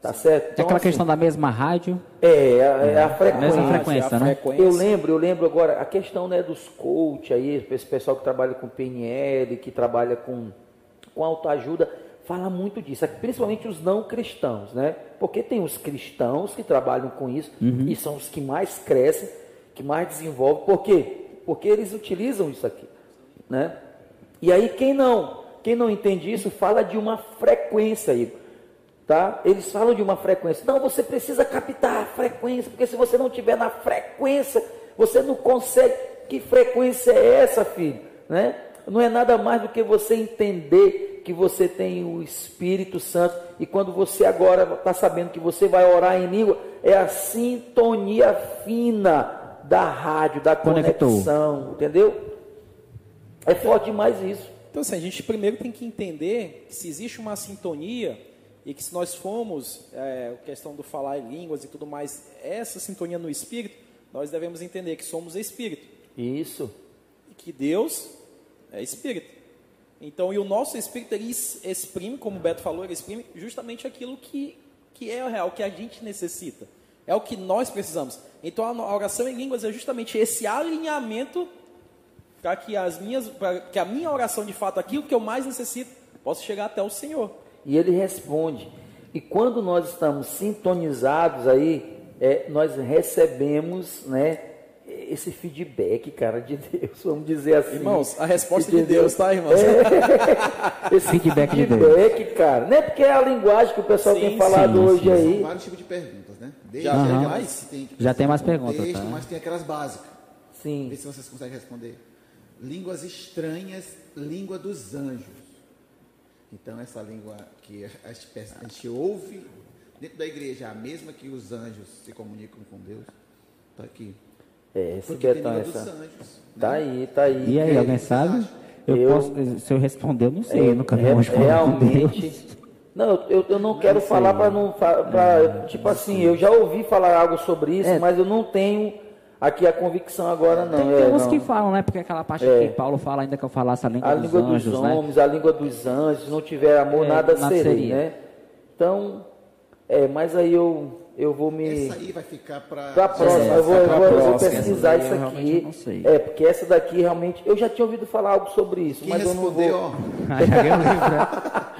Tá certo? É aquela assim, questão da mesma rádio, É, é, é a frequência. mesma frequência, a né? frequência. Eu lembro, eu lembro agora, a questão né, dos coach aí, esse pessoal que trabalha com PNL, que trabalha com, com autoajuda, fala muito disso, principalmente os não cristãos, né? Porque tem os cristãos que trabalham com isso e são os que mais crescem, que mais desenvolvem. Por quê? Porque eles utilizam isso aqui, né? E aí quem não, quem não entende isso, fala de uma frequência aí. Tá? Eles falam de uma frequência. Não, você precisa captar a frequência, porque se você não tiver na frequência, você não consegue. Que frequência é essa, filho? Né? Não é nada mais do que você entender que você tem o Espírito Santo e quando você agora está sabendo que você vai orar em língua, é a sintonia fina da rádio, da Conectou. conexão, entendeu? É forte demais isso. Então, assim, a gente primeiro tem que entender que se existe uma sintonia e que se nós formos, é, a questão do falar em línguas e tudo mais, essa sintonia no espírito, nós devemos entender que somos espírito Isso. e que Deus é espírito. Então, e o nosso espírito, ele exprime, como o Beto falou, ele exprime justamente aquilo que, que é o real, que a gente necessita. É o que nós precisamos. Então, a oração em línguas é justamente esse alinhamento para que, as minhas, pra que a minha oração, de fato, aquilo que eu mais necessito, possa chegar até o Senhor. E ele responde. E quando nós estamos sintonizados aí, é, nós recebemos, né, esse feedback, cara, de Deus, vamos dizer assim. Irmãos, a resposta de Entendeu? Deus, tá, irmãos? Esse Feedback de feedback, cara. Não é porque é a linguagem que o pessoal Sim, tem falado sim, hoje sim. aí. São vários tipos de perguntas, né? Desde Já tem mais? que tem que Já tem mais perguntas, tá? Mas tem aquelas básicas. Sim. Vê se vocês conseguem responder. Línguas estranhas, língua dos anjos. Então, essa língua que a gente, a gente ouve dentro da igreja, é a mesma que os anjos se comunicam com Deus. Está aqui. É, esse Porque tem Betão, língua dos essa. anjos. Tá né? aí, tá aí. E aí, que alguém sabe? Eu Eu- posso, se eu responder, eu não sei, eu nunca vi um anjo Deus. realmente. Não, eu, eu não quero falar para não. Pra, tipo assim, eu já ouvi falar algo sobre isso, É. mas eu não tenho aqui a convicção agora, não. Tem, é, tem uns não. que falam, né? Porque aquela parte É. que Paulo fala ainda que eu falasse a língua A dos língua dos anjos, né? homens, a língua dos anjos, se não tiver amor, É, nada nada serei, seria. né? Então, é, mas aí eu, eu vou me. Essa aí vai ficar para. Pra próxima, eu vou, eu vou- eu vou próxima, pesquisar isso aqui. não sei. É, porque essa daqui realmente. Eu já tinha ouvido falar algo sobre isso, Quem mas eu não responder, vou. ó. Ah,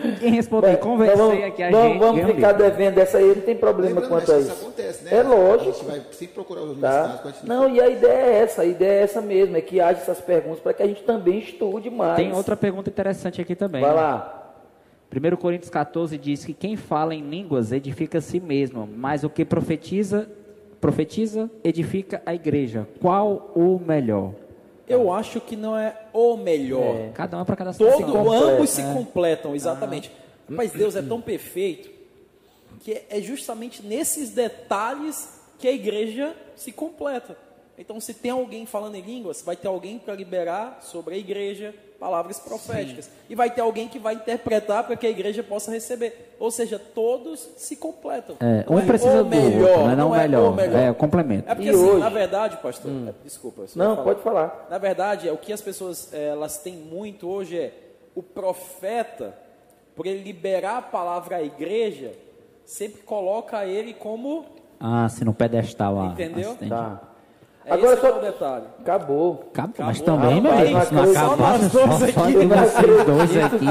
né? Quem responder, Então conversei vamos, aqui a vamos, gente. vamos ficar livro. devendo essa aí, não tem problema Lembrando, quanto mas a isso isso. acontece, né? É lógico. A gente vai sempre procurar os Tá? Não, e a ideia é essa, a ideia é essa mesmo, é que haja essas perguntas para que a gente também estude mais. Tem outra pergunta interessante aqui também. Vai né? lá. 1 Coríntios 14 diz que quem fala em línguas edifica a si mesmo, mas o que profetiza, profetiza edifica a igreja. Qual o melhor? Eu acho que não é o melhor. Cada um é para cada situação. Todo, completa, ambos se né? completam, exatamente. Mas Deus é tão perfeito que é justamente nesses detalhes que a igreja se completa. Então, se tem alguém falando em línguas, vai ter alguém para liberar sobre a igreja palavras proféticas. E vai ter alguém que vai interpretar para que a igreja possa receber. Ou seja, todos se completam. É, Não um é precisa o do melhor, outro, né? não, não o é melhor. o melhor. É, o complemento. É porque, E assim, hoje? na verdade, pastor, é, desculpa. Não, vai pode falar. Na verdade, é, o que as pessoas é, elas têm muito hoje é o profeta, por ele liberar a palavra à igreja, sempre coloca ele como. Ah, se no pedestal lá. Entendeu? assistente. Tá. É Agora esse que é só- o detalhe. Acabou. Acabou, mas também, meu Rapaz, amigo, se não acabasse só, dois só aqui, de não vocês dois aqui,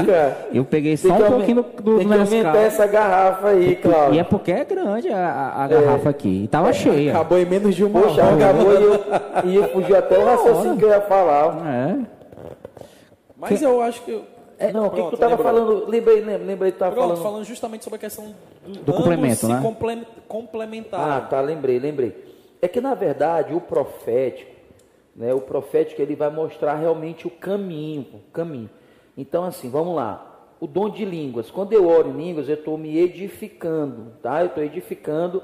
eu peguei só que um pouquinho do, do Tem que aumentar Nescau. essa garrafa aí, Cláudio. E é porque é grande a, a- a garrafa aqui. E tava cheia. Acabou em menos de uma Poxa, hora. acabou e eu, e fugiu até o raciocínio que eu ia falar. É. Mas eu acho que. não, o que, que tu tava lembrou. falando? Lembrei, lembrei, lembrei que tu tava Pronto, falando. falando justamente sobre a questão do, Do complemento, ambos né? se comple- complementarem. Ah, tá, lembrei, lembrei. É que na verdade o profético, né, o profético ele vai mostrar realmente o caminho, o caminho. Então assim, vamos lá. O dom de línguas. Quando eu oro em línguas, eu estou me edificando, tá? Eu estou edificando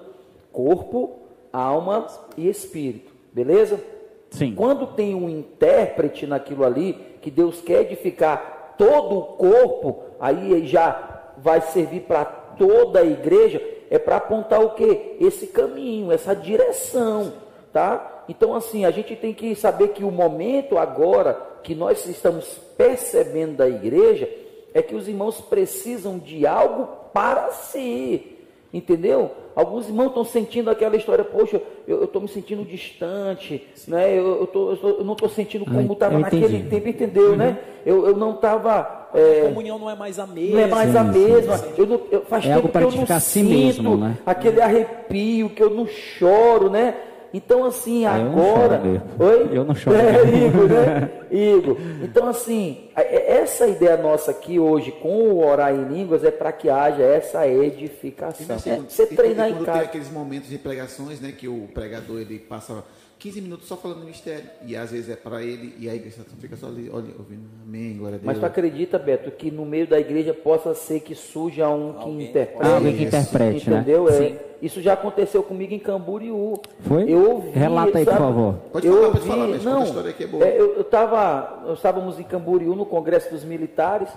corpo, alma e espírito, beleza? Sim. Quando tem um intérprete naquilo ali, que Deus quer edificar todo o corpo, aí já vai servir para toda a igreja, é para apontar o que? Esse caminho, essa direção, tá? Então assim, a gente tem que saber que o momento agora que nós estamos percebendo da igreja é que os irmãos precisam de algo para si. Entendeu? Alguns irmãos estão sentindo aquela história, poxa, eu estou me sentindo distante, né? eu, eu, tô- eu tô- eu não estou sentindo como eu estava naquele tempo, entendeu? Né? Eu, eu não estava. A comunhão não é mais a mesma. não é mais a sim, mesma. Eu não, eu, faz É tempo algo que para eu não edificar a si sinto mesmo, né? aquele arrepio, que eu não choro, né? Então, assim, eu não agora. choro mesmo. Oi? Eu não choro É. Igor, né? Igor. Então, assim, é- essa ideia nossa aqui hoje, com o orar em línguas, é para que haja essa edificação. É, você E quando- treinar e em casa. tem aqueles momentos de pregações, né, que o pregador ele passa 15 minutos só falando do mistério, e às vezes é para ele, e a igreja fica só ali, olha, ouvindo, amém, glória a Deus. Mas tu acredita, Beto, que no meio da igreja possa ser que surja um que Alguém interprete? Ah, alguém que Isso. interprete, né? Entendeu? É, isso já aconteceu comigo em Camboriú. Foi? Eu ouvi, Relata aí, por sabe? favor. Pode eu falar, ouvi, pode falar, mas conta não, a história que é boa. é, eu, eu tava, nós estávamos em Camboriú no Congresso dos Militares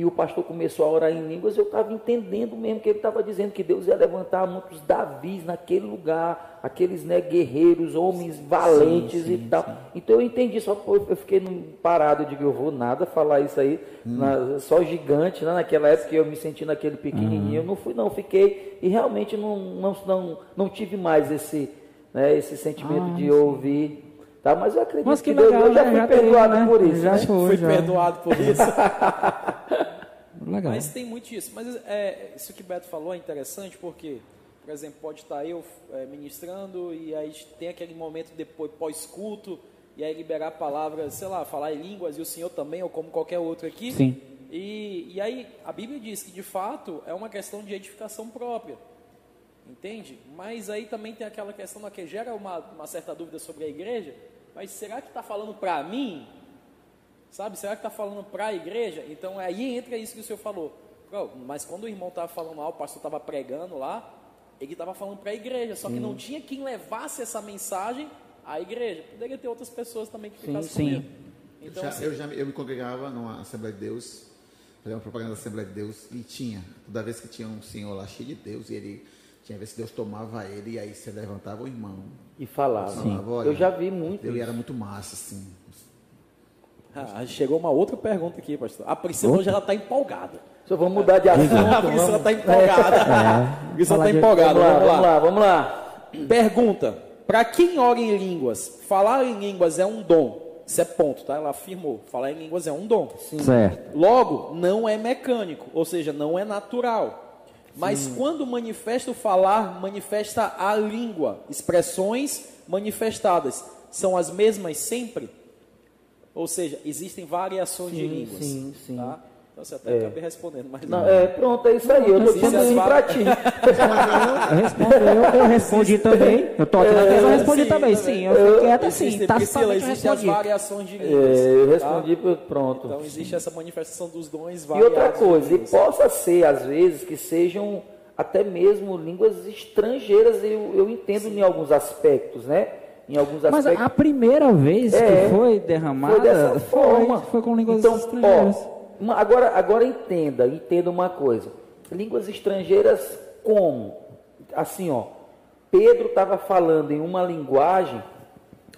e o pastor começou a orar em línguas. Eu estava entendendo mesmo que ele estava dizendo que Deus ia levantar muitos Davis naquele lugar, aqueles né, guerreiros, homens valentes e tal. Então eu entendi, só que eu fiquei parado, eu digo, eu vou nada falar isso aí, Hum. na- só gigante, né? naquela época eu me senti naquele pequenininho, eu não fui não, fiquei e realmente não, não, não, não tive mais esse, né, esse sentimento Ah, de ouvir. Tá, mas eu acredito Mas que Deus- legal, eu já né? fui teve, perdoado né? por isso. Já né? foi, Fui já. perdoado por isso. Legal. Mas tem muito disso. Mas é, isso que o Beto falou é interessante porque, por exemplo, pode estar eu é, ministrando e aí tem aquele momento depois pós-culto e aí liberar palavras, sei lá, falar em línguas e o senhor também, ou como qualquer outro aqui. Sim. E, e aí a Bíblia diz que de fato é uma questão de edificação própria. Entende? Mas aí também tem aquela questão que gera uma, uma certa dúvida sobre a igreja. Mas será que está falando para mim? Sabe? Será que está falando para a igreja? Então aí entra isso que o senhor falou. Mas quando o irmão estava falando lá, o pastor estava pregando lá, ele estava falando para a igreja. Só que não tinha quem levasse essa mensagem à igreja. Poderia ter outras pessoas também que ficassem sim. com medo. Então, já, assim, eu já eu me congregava numa Assembleia de Deus, fazia uma propaganda da Assembleia de Deus, e tinha, toda vez que tinha um senhor lá cheio de Deus, e ele tinha vez que Deus tomava ele, e aí você levantava o irmão. E falava. falava, olha, Eu já vi muito. Ele era muito massa, assim. ah, chegou uma outra pergunta aqui, pastor. A Priscila hoje ela está empolgada. Só vamos mudar de assunto. A Priscila está empolgada. A Priscila está empolgada. vamos lá, Vamos vamos lá. lá, vamos lá. Pergunta: para quem ora em línguas, falar em línguas é um dom. Isso é ponto, tá? Ela afirmou. Falar em línguas é um dom. Certo. Logo, não é mecânico, ou seja, não é natural. Mas quando manifesta o falar, manifesta a língua. Expressões manifestadas são as mesmas sempre? Ou seja, existem variações de Sim, línguas. sim, sim. Tá? Então você até acabei respondendo, mas Não, é, pronto, é isso aí. Eu tô um va- pra ti. Eu respondi, eu, eu respondi também. Eu tô aqui na mesa, eu respondi sim, também. Sim, eu fiquei quieto assim. Tá eu existem as variações de É, línguas. eu tá? respondi, pronto. Então existe essa manifestação dos dons E variados. outra coisa, e possa ser, às vezes, que sejam até mesmo línguas estrangeiras, eu, eu entendo em alguns aspectos, né? em alguns Mas aspectos. a primeira vez É, que foi derramada Foi dessa forma. foi, foi com línguas então, estrangeiras. Ó, agora, agora entenda, entenda uma coisa. Línguas estrangeiras como? Assim, ó. Pedro estava falando em uma linguagem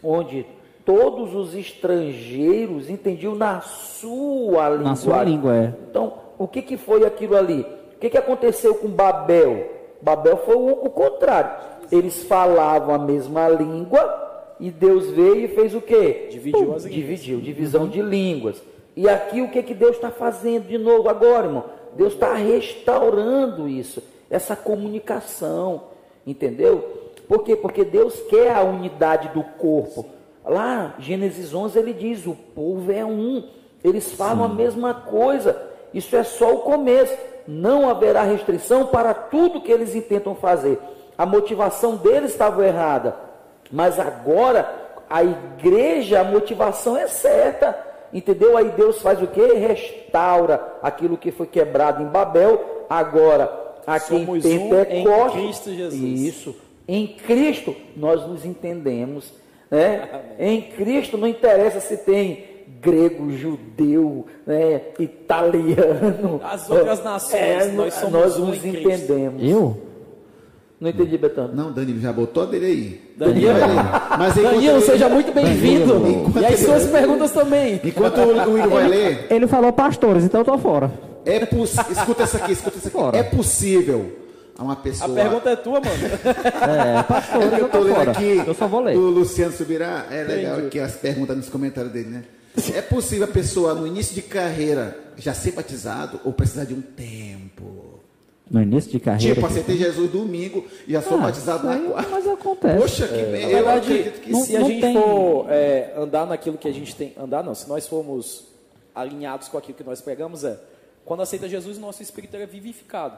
onde todos os estrangeiros entendiam na sua língua. Na sua língua, é. Então, o que, que foi aquilo ali? O que, que aconteceu com Babel? Babel foi o, o contrário. Eles falavam a mesma língua e Deus veio e fez o quê? Dividiu as línguas. Dividiu, divisão de línguas. E aqui o que, que Deus está fazendo de novo agora, irmão? Deus está restaurando isso, essa comunicação, entendeu? Por quê? Porque Deus quer a unidade do corpo. Lá, Gênesis 11, ele diz: o povo é um, eles falam a mesma coisa. Isso é só o começo. Não haverá restrição para tudo que eles intentam fazer. A motivação deles estava errada, mas agora a igreja, a motivação é certa. Entendeu? Aí Deus faz o que? Restaura aquilo que foi quebrado em Babel. Agora, aqui Somos em um Pentecoste. em Cristo Jesus. Isso. Em Cristo nós nos entendemos. Né? Em Cristo não interessa se tem grego, judeu, né? italiano. As outras nações, nós somos nós um nos entendemos. Eu? Não entendi, Betano. Não, Danilo já botou a dele aí. Danilo. Mas Danilo, ele- seja muito bem-vindo. E as ele- suas perguntas também. Enquanto o Igor vai ler, Ele falou pastores, então eu tô fora. é poss... escuta essa aqui, escuta essa aqui. Fora. É possível a uma A pessoa. pergunta é tua, mano. É, pastores, eu eu tô tô lendo fora. aqui Eu só vou ler. do Luciano Subirá. É legal Entendi. aqui as perguntas nos comentários dele, né? É possível a pessoa no início de carreira já ser batizado ou precisar de um tempo? No início de carreira. Tipo, aceitei Jesus domingo e já sou Ah, batizado na quarta. Mas acontece. Poxa, que bem. Na Eu verdade, acredito que não- se a não gente tem- for é, andar naquilo que a gente tem. Andar não, se nós formos alinhados com aquilo que nós pregamos, é. Quando aceita Jesus, nosso espírito é vivificado.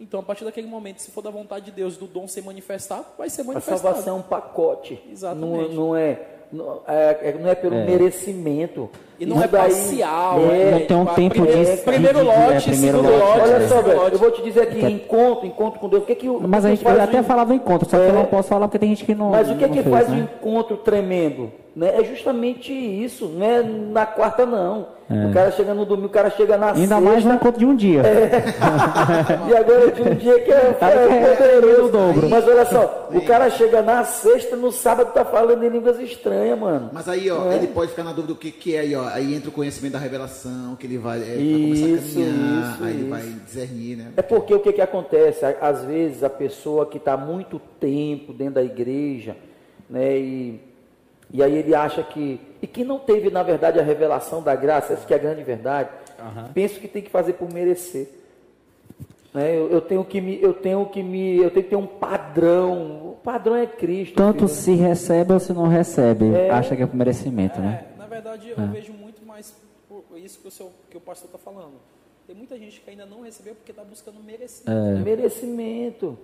Então, a partir daquele momento, se for da vontade de Deus, do dom ser manifestado, vai ser A manifestado. salvação é um pacote. Exatamente. Não, não é, não, é, é- não é pelo merecimento. E não Isso é daí- parcial. É, não tem um a tempo primeiro, de- Primeiro lote, é, primeiro segundo lote, lote. Olha só, velho, eu vou te dizer aqui, encontro, encontro com Deus. O que que, o- o Mas que a gente, eu faz até falava do encontro, só que eu É. não posso falar porque tem gente que não. Mas o que não que fez, faz um né? encontro tremendo? Né? É justamente isso, não é na quarta não. O cara chega no domingo, o cara chega na É. Ainda sexta. mais no encontro de um dia. E agora de um dia que é, que é é poderoso. o dobro. Mas olha só, o cara chega na sexta, no sábado tá falando em línguas estranhas, mano. Mas aí, ó, É. ele pode ficar na dúvida do que, que é aí, ó. Aí entra o conhecimento da revelação, que ele vai, é, vai começar a Isso, caminhar, isso, aí ele isso. vai discernir, né? É porque o que, que acontece? Às vezes a pessoa que está muito tempo dentro da igreja, né, e, e aí ele acha que. E que não teve, na verdade, a revelação da graça, essa que é a grande verdade, penso que tem que fazer por merecer. Né, eu, eu tenho que me. Eu tenho que me. Eu tenho que ter um padrão. O padrão é Cristo. Tanto filho. se recebe ou se não recebe. É. Acha que é por merecimento, né? É, na verdade, eu vejo muito mais por isso que o, seu, que o pastor está falando. Tem muita gente que ainda não recebeu porque está buscando merecimento. É. Merecimento.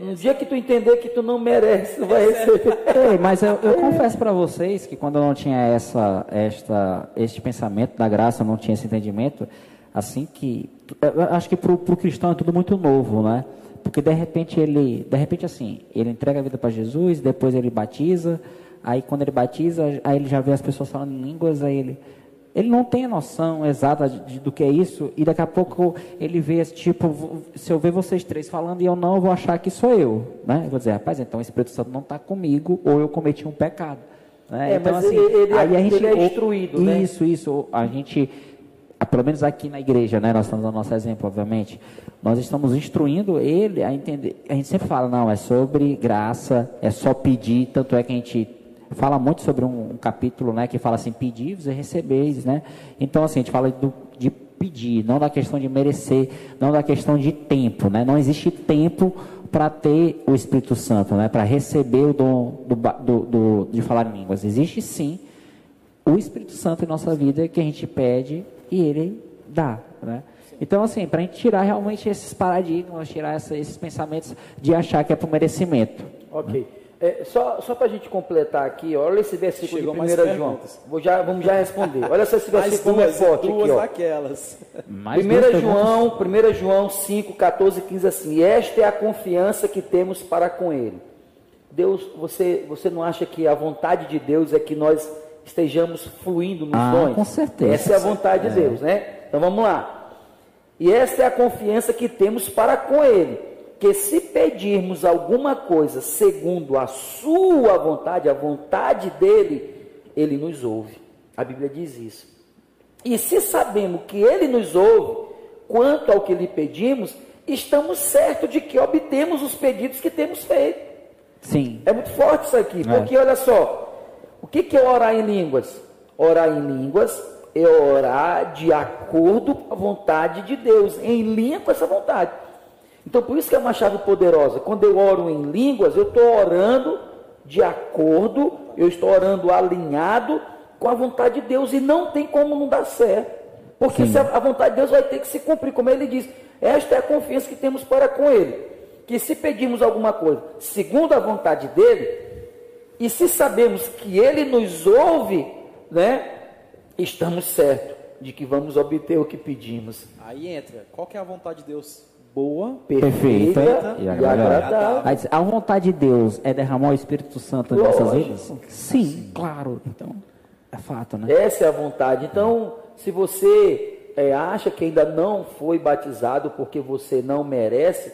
Um dia que tu entender que tu não merece, tu vai receber. Ei, mas eu, eu confesso para vocês que quando eu não tinha essa, esta, este pensamento da graça, eu não tinha esse entendimento, assim que eu acho que para o cristão é tudo muito novo, né? Porque de repente ele, de repente assim, ele entrega a vida para Jesus, depois ele batiza, aí quando ele batiza, aí ele já vê as pessoas falando em línguas, aí ele ele não tem a noção exata de- de- do que é isso, e daqui a pouco ele vê esse tipo, se eu ver vocês três falando e eu não, eu vou achar que sou eu, né? Eu vou dizer, rapaz, então o Espírito Santo não está comigo, ou eu cometi um pecado. Né? É, então, mas assim, ele- ele é- aí a gente, ele é instruído, né? Isso, isso, a gente, pelo menos aqui na igreja, né? Nós estamos dando nosso exemplo, obviamente, nós estamos instruindo ele a entender, a gente sempre fala, não, é sobre graça, é só pedir, tanto é que a gente fala muito sobre um, um capítulo, né, que fala assim, pedivos e recebeis, né? Então, assim, a gente fala do, de pedir, não da questão de merecer, não da questão de tempo, né? Não existe tempo para ter o Espírito Santo, né? Para receber o dom do, do, do- de falar em línguas. Existe sim o Espírito Santo em nossa vida que a gente pede e ele dá, né? Então, assim, para a gente tirar realmente esses paradigmas, tirar essa- esses pensamentos de achar que é por merecimento. Ok. É, só só para a gente completar aqui, olha esse versículo Chegou de mais 1 João. Vou já, vamos já responder. Olha só esse versículo como é duas, forte duas aqui, ó. daquelas. Mais 1 duas perguntas. João, 1 João 5, 14 e 15 assim, esta é a confiança que temos para com Ele. Deus, você, você não acha que a vontade de Deus é que nós estejamos fluindo nos Ah, dons? com certeza. Essa é a vontade de Deus, né? Então vamos lá. E essa é a confiança que temos para com Ele, que se pedirmos alguma coisa segundo a Sua vontade, a vontade dele, Ele nos ouve. A Bíblia diz isso. E se sabemos que Ele nos ouve, quanto ao que lhe pedimos, estamos certos de que obtemos os pedidos que temos feito. Sim. É muito forte isso aqui, porque olha só, o que, que é orar em línguas? Orar em línguas é orar de acordo com a vontade de Deus, em linha com essa vontade. Então, por isso que é uma chave poderosa. Quando eu oro em línguas, eu estou orando de acordo, eu estou orando alinhado com a vontade de Deus, e não tem como não dar certo. Porque se a, a vontade de Deus vai ter que se cumprir, como ele diz. Esta é a confiança que temos para com ele. Que se pedimos alguma coisa segundo a vontade dele, e se sabemos que ele nos ouve, né, estamos certos de que vamos obter o que pedimos. Aí entra, qual que é a vontade de Deus? Boa, Perfeita Perfeita e agradável. a vontade de Deus é derramar o Espírito Santo em nossas vidas? Sim, claro. Então, é fato, né? Essa é a vontade. Então, se você é, acha que ainda não foi batizado porque você não merece,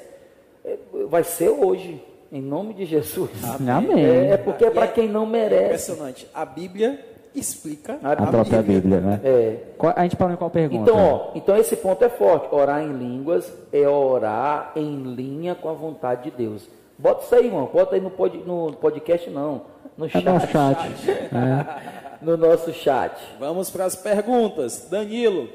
é, vai ser hoje, em nome de Jesus. Amém. É, é porque é para é- quem não É merece. impressionante. A Bíblia explica A A própria Bíblia, né? É. Qual- a gente parou em qual pergunta? Então, ó, então esse ponto é forte. Orar em línguas é orar em linha com a vontade de Deus. Bota isso aí, irmão. Bota aí no, pod, no podcast, não. No é chat. no chat. É. No nosso chat. Vamos para as perguntas. Danilo,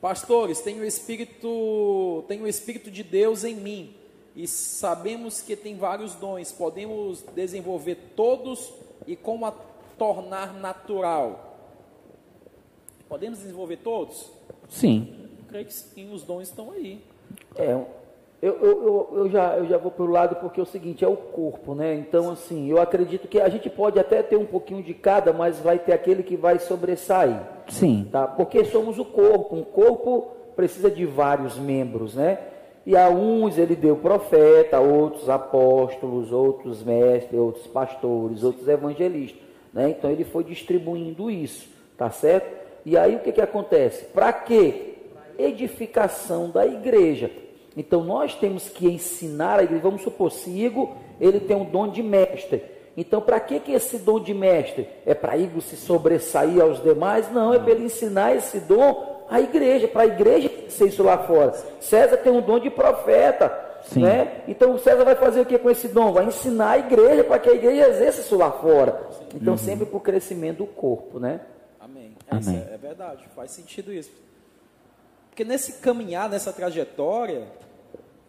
pastores, tenho o espírito, tenho o espírito de Deus em mim e sabemos que tem vários dons. Podemos desenvolver todos e como a tornar natural. Podemos desenvolver todos? Sim. Eu creio que sim, os dons estão aí. É, eu, eu, eu, eu já, eu já vou para o lado porque é o seguinte, é o corpo, né? Então, assim, eu acredito que a gente pode até ter um pouquinho de cada, mas vai ter aquele que vai sobressair. Sim. tá? Porque somos o corpo. Um corpo precisa de vários membros, né? E a uns ele deu profeta, a outros apóstolos, outros mestres, outros pastores, outros evangelistas, né? Então ele foi distribuindo isso, tá certo? E aí o que que acontece? Para quê? Edificação da igreja. Então nós temos que ensinar a igreja. Vamos supor, se Igor, ele tem um dom de mestre. Então, para que, que esse dom de mestre? É para Igor se sobressair aos demais? Não, é para ele ensinar esse dom à igreja, para a igreja ser isso lá fora. César tem um dom de profeta. Sim. Né? Então, César vai fazer o que com esse dom? Vai ensinar a igreja para que a igreja exerça isso lá fora. Então, sempre para o crescimento do corpo. Né? Amém. Amém. É, é verdade, faz sentido isso. Porque nesse caminhar, nessa trajetória,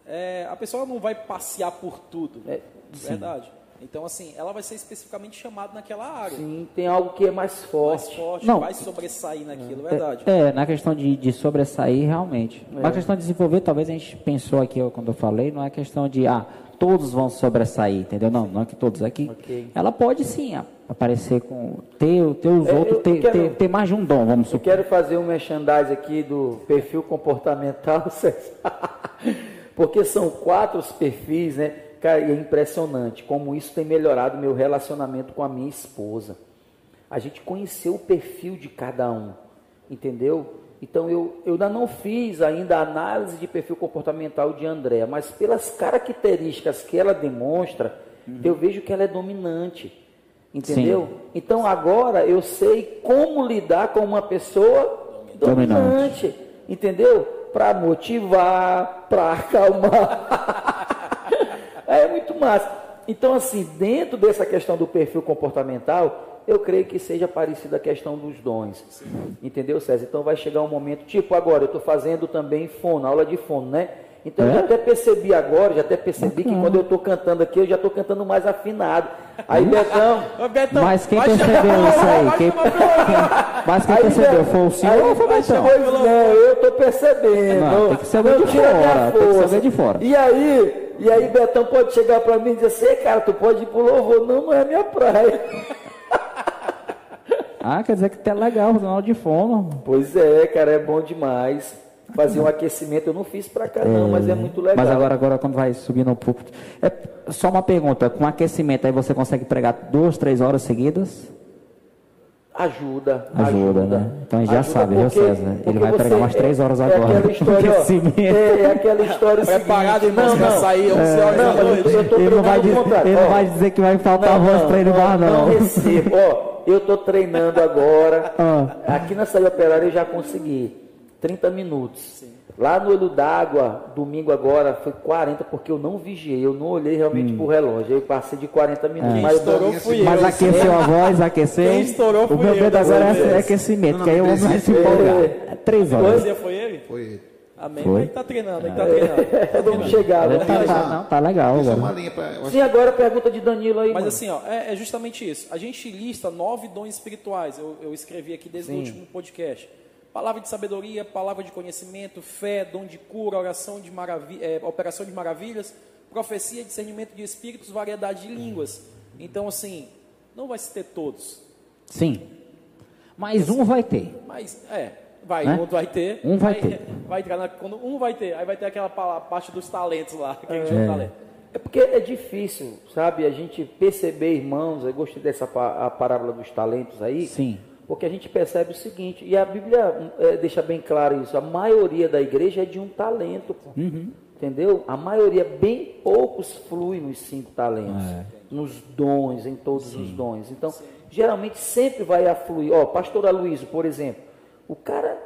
é, a pessoa não vai passear por tudo. É, verdade. Então, assim, ela vai ser especificamente chamada naquela área. Sim, tem algo que é mais Mais forte. forte, Não. vai sobressair naquilo, verdade. É, na questão de, de sobressair, realmente. Na questão de desenvolver, talvez a gente pensou aqui, quando eu falei, não é questão de, ah, todos vão sobressair, entendeu? Não, não é que todos aqui. Ok. Ela pode sim aparecer com. ter, ter os É, eu- outros, eu ter, quero- ter, ter mais de um dom, vamos Eu supor. quero fazer um merchandise aqui do perfil comportamental, porque são quatro os perfis, né? Cara, e é impressionante como isso tem melhorado meu relacionamento com a minha esposa. A gente conheceu o perfil de cada um, entendeu? Então eu, eu ainda não fiz ainda a análise de perfil comportamental de Andréa, mas pelas características que ela demonstra, eu vejo que ela é dominante. Entendeu? Então agora eu sei como lidar com uma pessoa dominante, Dominante. entendeu? Para motivar, para acalmar. é massa. Então assim, dentro dessa questão do perfil comportamental, eu creio que seja parecida a questão dos dons. Entendeu, César? Então vai chegar um momento, tipo agora, eu estou fazendo também fono, aula de fono, né? Então eu É? já até percebi agora, já até percebi que quando eu estou cantando aqui, eu já estou cantando mais afinado. Aí, Betão, Ô, Betão, Mas quem percebeu chamar- isso aí? Quem- Mas quem Aí, percebeu foi o senhor aí, ou foi o Betão? Pois não, eu tô percebendo. Não, tem que ser alguém de fora, tem que alguém de fora. E aí, e aí Betão pode chegar pra mim e dizer assim, "Ei, cara, tu pode ir pro louvor. Não, não é minha praia. Ah, quer dizer que tá legal aula de fono. Pois é, cara, é bom demais. fazer um aquecimento. Eu não fiz para cá não, mas é muito legal. Mas agora, agora quando vai subindo um pouco. É só uma pergunta, com aquecimento aí você consegue pregar duas, três horas seguidas? Ajuda, Ajuda, ajuda. né? Então a gente já Ajuda sabe, viu, porque- César? Ele porque vai pregar umas três horas é agora. aquela história, ó, é, é aquela história Preparado, irmãos, não, pra não, sair 11 É, horas não, da noite. eu tô Ele não, vai, treinando dizer- ele não Ó, vai dizer que vai faltar voz para ele mais, não. Não recebo. Ó, eu tô treinando agora. Ah. Aqui na saída operária eu já consegui 30 minutos. Lá no olho d'água, domingo agora, foi 40, porque eu não vigiei, eu não olhei realmente Hum. pro relógio. Eu passei de 40 minutos. Quem Mas estourou fui eu. Mas aqueceu a voz, aqueceu. Quem estourou O fui meu eu medo agora é aquecimento, Não, que aí o não, homem vai se empolgar. É. É três horas. Você foi ele? Foi ele. Amém. Foi? Mas ele tá treinando, ele tá treinando. vamos chegar. Tá, Vamos chegar. tá, não, tá legal Só agora. uma linha para. Sim, agora a pergunta de Danilo aí. Mas mano. assim, ó, é, é justamente isso. A gente lista nove dons espirituais. Eu, eu escrevi aqui desde o último podcast. Palavra de sabedoria, palavra de conhecimento, fé, dom de cura, oração de é, operação de maravilhas, profecia, discernimento de espíritos, variedade de línguas. Então, assim, não vai se ter todos. Sim. Mas um vai ter. Mas, é, vai, Né? um vai ter. Um vai ter. Vai entrar na, quando um vai ter, aí vai ter aquela pa- parte dos talentos lá, que É. chama talento. É porque é difícil, sabe, a gente perceber, irmãos, eu gostei dessa a parábola dos talentos aí, Sim. Porque a gente percebe o seguinte, e a Bíblia é, deixa bem claro isso, a maioria da igreja é de um talento, pô. entendeu? A maioria, bem poucos flui nos cinco talentos, nos dons, em todos os dons. Então, geralmente sempre vai afluir. Ó, pastor Aloysio, por exemplo, o cara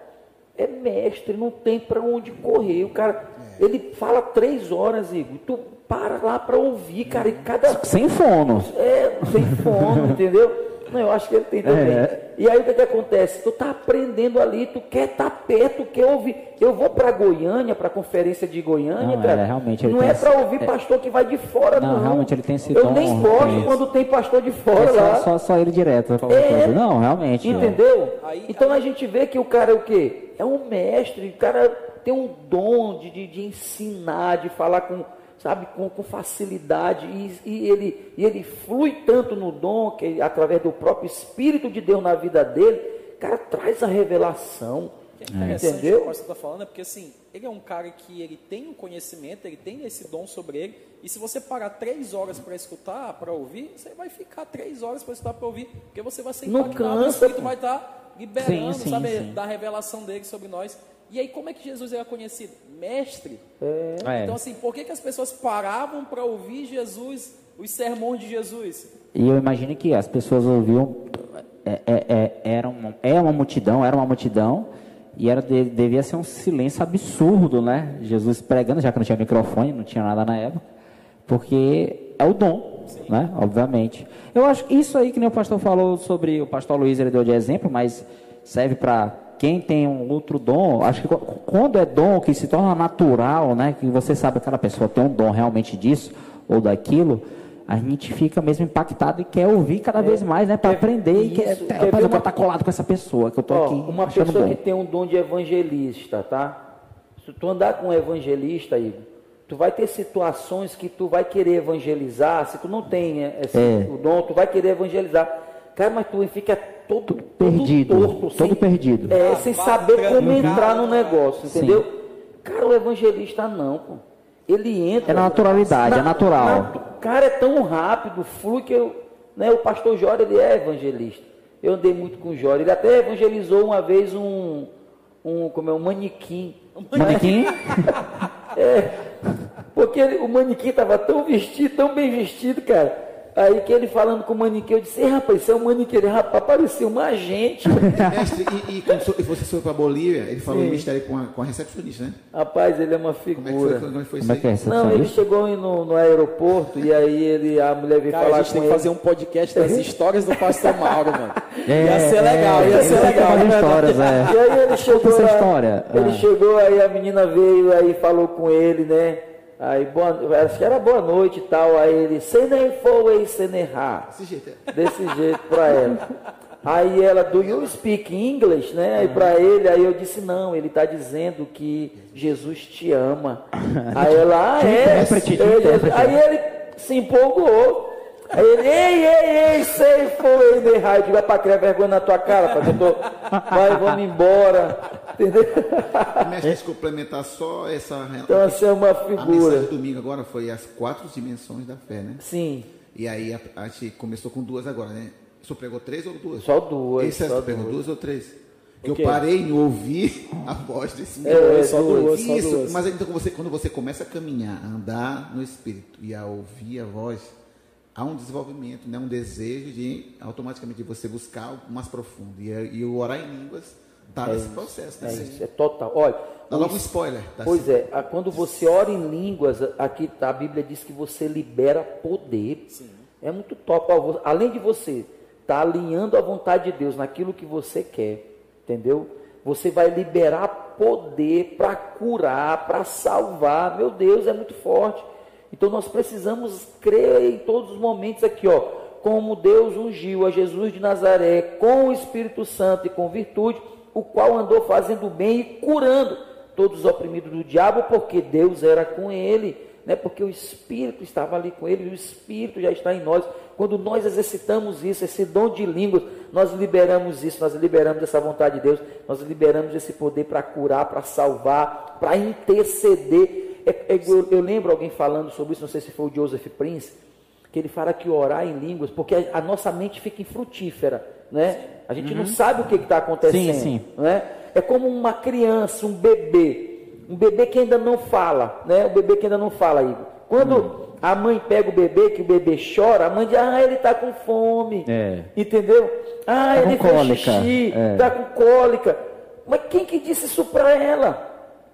é mestre, não tem para onde correr. O cara, ele fala três horas, Igor, tu para lá para ouvir, cara, e cada Sem fono. é, sem fome, entendeu? Não, eu acho que ele tem também. É. E aí o que, que acontece? Tu tá aprendendo ali, tu quer estar perto, tu quer ouvir. Eu vou para Goiânia, para a conferência de Goiânia, Não, cara. é, realmente ele não é para ouvir pastor que vai de fora, Não, não. realmente ele tem esse Eu dom, nem gosto tem quando tem pastor de fora É lá. só, só, só ele direto. É. Não, realmente. é. Entendeu? Aí- então a gente vê que o cara é o quê? É um mestre, o cara tem um dom de, de, de ensinar, de falar com, sabe, com, com facilidade, e, e ele, e ele flui tanto no dom, que através do próprio Espírito de Deus na vida dele, cara, traz a revelação. O que é interessante Entendeu? que o pastor está falando é porque assim, ele é um cara que ele tem um conhecimento, ele tem esse dom sobre ele, e se você parar três horas para escutar, para ouvir, você vai ficar três horas para escutar, para ouvir, porque você vai ser impactado, o Espírito vai estar liberando, Sim, sim, sabe, sim. da revelação dele sobre nós. E aí, como é que Jesus era conhecido? Mestre. É. Então, assim, por que, que as pessoas paravam para ouvir Jesus, os sermões de Jesus? E eu imagino que as pessoas ouviam, é, é, é, era, uma, é uma multidão, era uma multidão, e era de- devia ser um silêncio absurdo, né? Jesus pregando, já que não tinha microfone, não tinha nada na época, porque é o dom, né? Obviamente. Eu acho que isso aí que nem o pastor falou sobre, o pastor Luiz ele deu de exemplo, mas serve para quem tem um outro dom, acho que qu- quando é dom que se torna natural, né, que você sabe que aquela pessoa tem um dom realmente disso ou daquilo, a gente fica mesmo impactado e quer ouvir cada vez mais, né, para aprender e quer, isso, quer rapaz, eu quero estar colado com essa pessoa que eu tô Ó, aqui uma pessoa bom. que tem um dom de evangelista, tá? Se tu andar com um evangelista, Igor, tu vai ter situações que tu vai querer evangelizar, se tu não tem eh, esse, É. o dom, tu vai querer evangelizar. Cara, mas tu fica todo, todo perdido, torto, todo perdido. É, Ah, sem saber como entrar no negócio, entendeu? Cara, o evangelista não, pô. Ele entra. É na naturalidade, é natural. na- cara, é tão rápido, flui que eu. Né, o pastor Jório, ele é evangelista. Eu andei muito com o Jório. Ele até evangelizou uma vez um. um como é, um manequim. Manequim? É, porque ele- o manequim estava tão vestido, tão bem vestido, cara. Aí que ele falando com o manequim, eu disse, "Ei, rapaz, isso é um manequim. Ele, rapaz, parecia uma agente. Mestre, e, e quando so- você foi para Bolívia, ele falou Sim. mistério com a, com a recepcionista, né? rapaz, ele é uma Como é que foi, figura. como é que foi Como é isso que é aí? essa Não, ele chegou no, no aeroporto e aí ele, a mulher veio Cara, falar a gente com tem que ele. fazer um podcast das histórias do pastor Mauro, mano. É, ia ser legal, é, ia ser ele legal. né? histórias, é. E aí ele chegou lá, história? ele Ah. chegou, aí a menina veio, aí falou com ele, né? Aí, boa, acho que era boa noite e tal. Aí ele, Senei foi, Senerá. Desse jeito, é. Desse jeito pra ela. Aí ela, do you speak English, né? Aí pra ele, aí eu disse, não, ele tá dizendo que Jesus te ama. Aí ela, ah, é? Ele- Aí ele se empolgou. Aí ele, ei, ei, ei, sei foi. Eu digo, vai pra criar vergonha na tua cara, pai, que eu tô, vai, vamos embora. Entendeu? Mestre, deixa eu complementar só essa... Então, assim, é uma A mensagem figura. do domingo agora foi as quatro dimensões da fé, né? Sim, E aí a, a gente começou com duas agora, né? Senhor pregou três ou duas? só duas. Esse é só o pregou duas. duas ou três? Eu parei em ouvir a voz desse É, só duas. duas, só Isso, duas. mas então você, quando você começa a caminhar, a andar no Espírito e a ouvir a voz, há um desenvolvimento, né? um desejo de automaticamente você buscar algo mais profundo. E, e o orar em línguas está nesse processo. É Né? isso, é total. Olha, Dá logo um spoiler. Tá Pois é, a- quando você ora em línguas, aqui tá, a Bíblia diz que você libera poder. É muito top. Além de você estar alinhando a vontade de Deus naquilo que você quer, entendeu? Você vai liberar poder para curar, para salvar. Meu Deus, é muito forte. Então nós precisamos crer em todos os momentos aqui, ó, como Deus ungiu a Jesus de Nazaré com o Espírito Santo e com virtude, o qual andou fazendo bem e curando todos os oprimidos do diabo, porque Deus era com ele, né? Porque o Espírito estava ali com ele, o Espírito já está em nós. Quando nós exercitamos isso, esse dom de línguas, nós liberamos isso, nós liberamos essa vontade de Deus, nós liberamos esse poder para curar, para salvar, para interceder. É- é- eu, eu lembro alguém falando sobre isso, não sei se foi o Joseph Prince, que ele fala que orar em línguas, porque a, a nossa mente fica infrutífera, né? A gente não sabe o que está acontecendo, Sim, sim. né? É como uma criança, um bebê, um bebê que ainda não fala, né? O bebê que ainda não fala, Igor. Quando Hum. a mãe pega o bebê, que o bebê chora, a mãe diz, ah, ele está com fome, É. entendeu? Ah, Tá ele com fez cólica, xixi, é. está com cólica. Mas quem que disse isso para ela?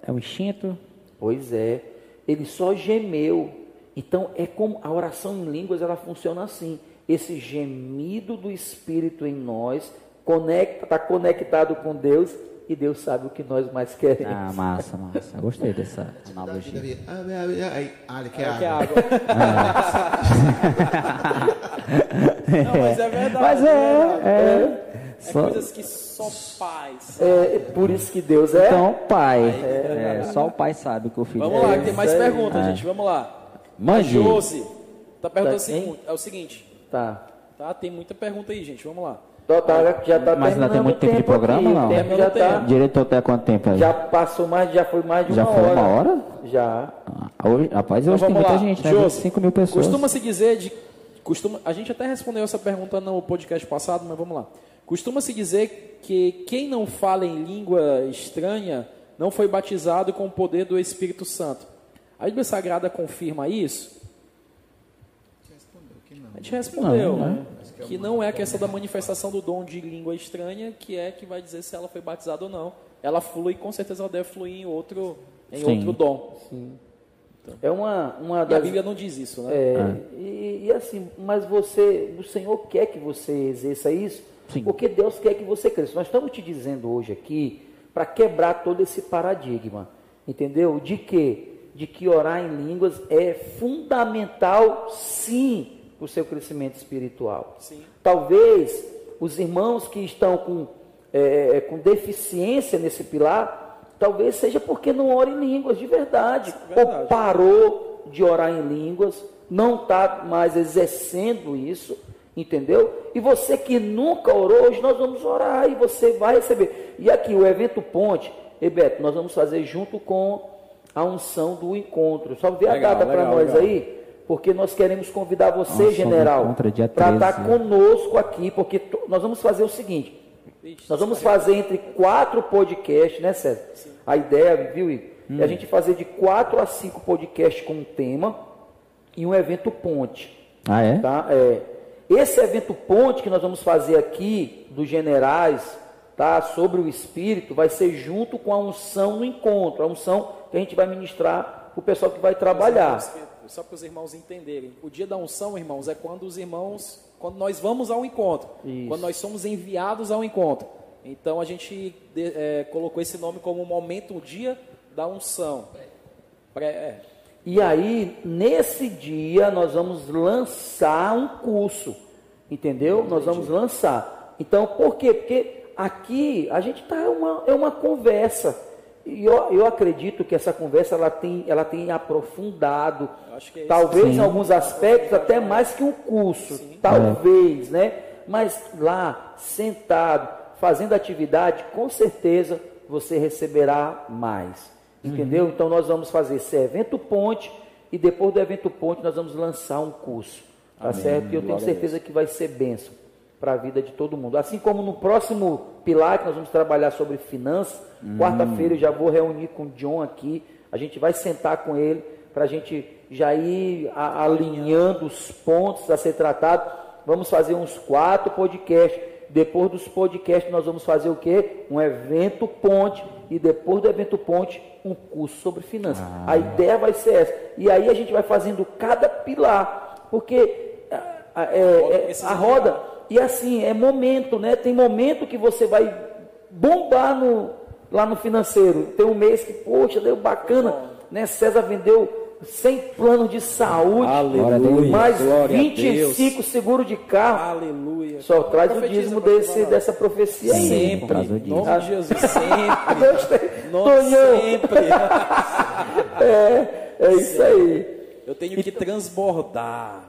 É o instinto. Pois é, ele só gemeu. Então é como a oração em línguas ela funciona assim. Esse gemido do Espírito em nós conecta, está conectado com Deus e Deus sabe o que nós mais queremos. Ah, massa, massa. Gostei dessa analogia. Davi, ah, quer É, que é água. Não, mas é verdade. Mas é, verdade. é. É Só- coisas que só pais. É por isso que Deus é. Então, pai. É, só o pai sabe o que o filho Vamos é. lá, que tem mais perguntas, É. gente. Vamos lá. Mande. Josi tá perguntando Tá, seguinte- é o seguinte, Tá. tá? Tem muita pergunta aí, gente. Vamos lá. Então, tá, já tá Mas ainda tem muito o tempo de programa, aqui. não? O tempo já, tá, Diretor até quanto tempo aí? já passou mais, já foi mais de Já uma foi hora. uma hora? Já. Ah, hoje, rapaz, hoje Então tem muita lá. gente, né? Josi, 25 mil pessoas. Costuma-se dizer de. Costuma, a gente até respondeu essa pergunta no podcast passado, mas vamos lá. Costuma-se dizer que quem não fala em língua estranha não foi batizado com o poder do Espírito Santo. A Bíblia Sagrada confirma isso? A gente respondeu, Não, né? Que não é a questão da manifestação do dom de língua estranha que é que vai dizer se ela foi batizada ou não. Ela flui, com certeza ela deve fluir em outro, em Sim. outro dom. É uma, uma E a das. Bíblia não diz isso, né? É, e, e assim, mas você, o Senhor quer que você exerça isso, Sim. porque Deus quer que você cresça. Nós estamos te dizendo hoje aqui para quebrar todo esse paradigma, entendeu? De que de que orar em línguas é fundamental, sim, para o seu crescimento espiritual. Sim. Talvez os irmãos que estão com, é, com deficiência nesse pilar, talvez seja porque não ora em línguas de verdade, Verdade. ou parou de orar em línguas, não está mais exercendo isso, entendeu? E você que nunca orou, hoje nós vamos orar e você vai receber. E aqui, o evento Ponte, e Beto, nós vamos fazer junto com a unção do encontro. Só vê a Legal, data para nós legal. aí, porque nós queremos convidar você, general, é para 13. estar conosco aqui, porque nós vamos fazer o seguinte. Ixi, Nós vamos fazer entre quatro podcasts, né, César? A ideia, viu, Igor? É a gente fazer de quatro a cinco podcasts com um tema e um evento ponte. Ah, é? Tá? É, esse evento ponte que nós vamos fazer aqui, dos generais, tá? sobre o Espírito, vai ser junto com a unção no encontro, a unção que a gente vai ministrar para o pessoal que vai trabalhar. Só para os irmãos entenderem. O dia da unção, irmãos, é quando os irmãos, quando nós vamos ao encontro, Isso. quando nós somos enviados ao encontro. Então a gente é, colocou esse nome como o momento, o dia da unção. Pré- é. E aí, nesse dia, nós vamos lançar um curso, entendeu? Nós vamos lançar. Então, por quê? Porque aqui a gente está uma, é uma conversa. E eu, eu acredito que essa conversa ela tem, ela tem aprofundado. Eu acho que é. Talvez Sim. em alguns aspectos até mais que um curso. Talvez, né? Mas lá, sentado, fazendo atividade, com certeza você receberá mais. Uhum. Entendeu? Então nós vamos fazer esse evento ponte e depois do evento ponte nós vamos lançar um curso. Tá certo? E eu tenho certeza que vai ser bênção para a vida de todo mundo. Assim como no próximo pilar que nós vamos trabalhar sobre finanças, Hum. quarta-feira eu já vou reunir com o John aqui, a gente vai sentar com ele para a gente já ir a- alinhando os pontos a ser tratado. Vamos fazer uns quatro podcasts. Depois dos podcasts nós vamos fazer o quê? Um evento ponte e depois do evento ponte um curso sobre finanças. Ah. A ideia vai ser essa. E aí a gente vai fazendo cada pilar, porque a, a- é- é- a roda e assim é momento, né? Tem momento que você vai bombar no, lá no financeiro. Tem um mês que poxa deu bacana, né? César vendeu 100 planos de saúde, Aleluia, mais glória a 25 seguros de carro. Aleluia. Só traz o dízimo desse, dessa profecia aí. Sempre. Em nome de Jesus, sempre. Gostei. Sempre. É, é isso aí. Eu tenho que transbordar.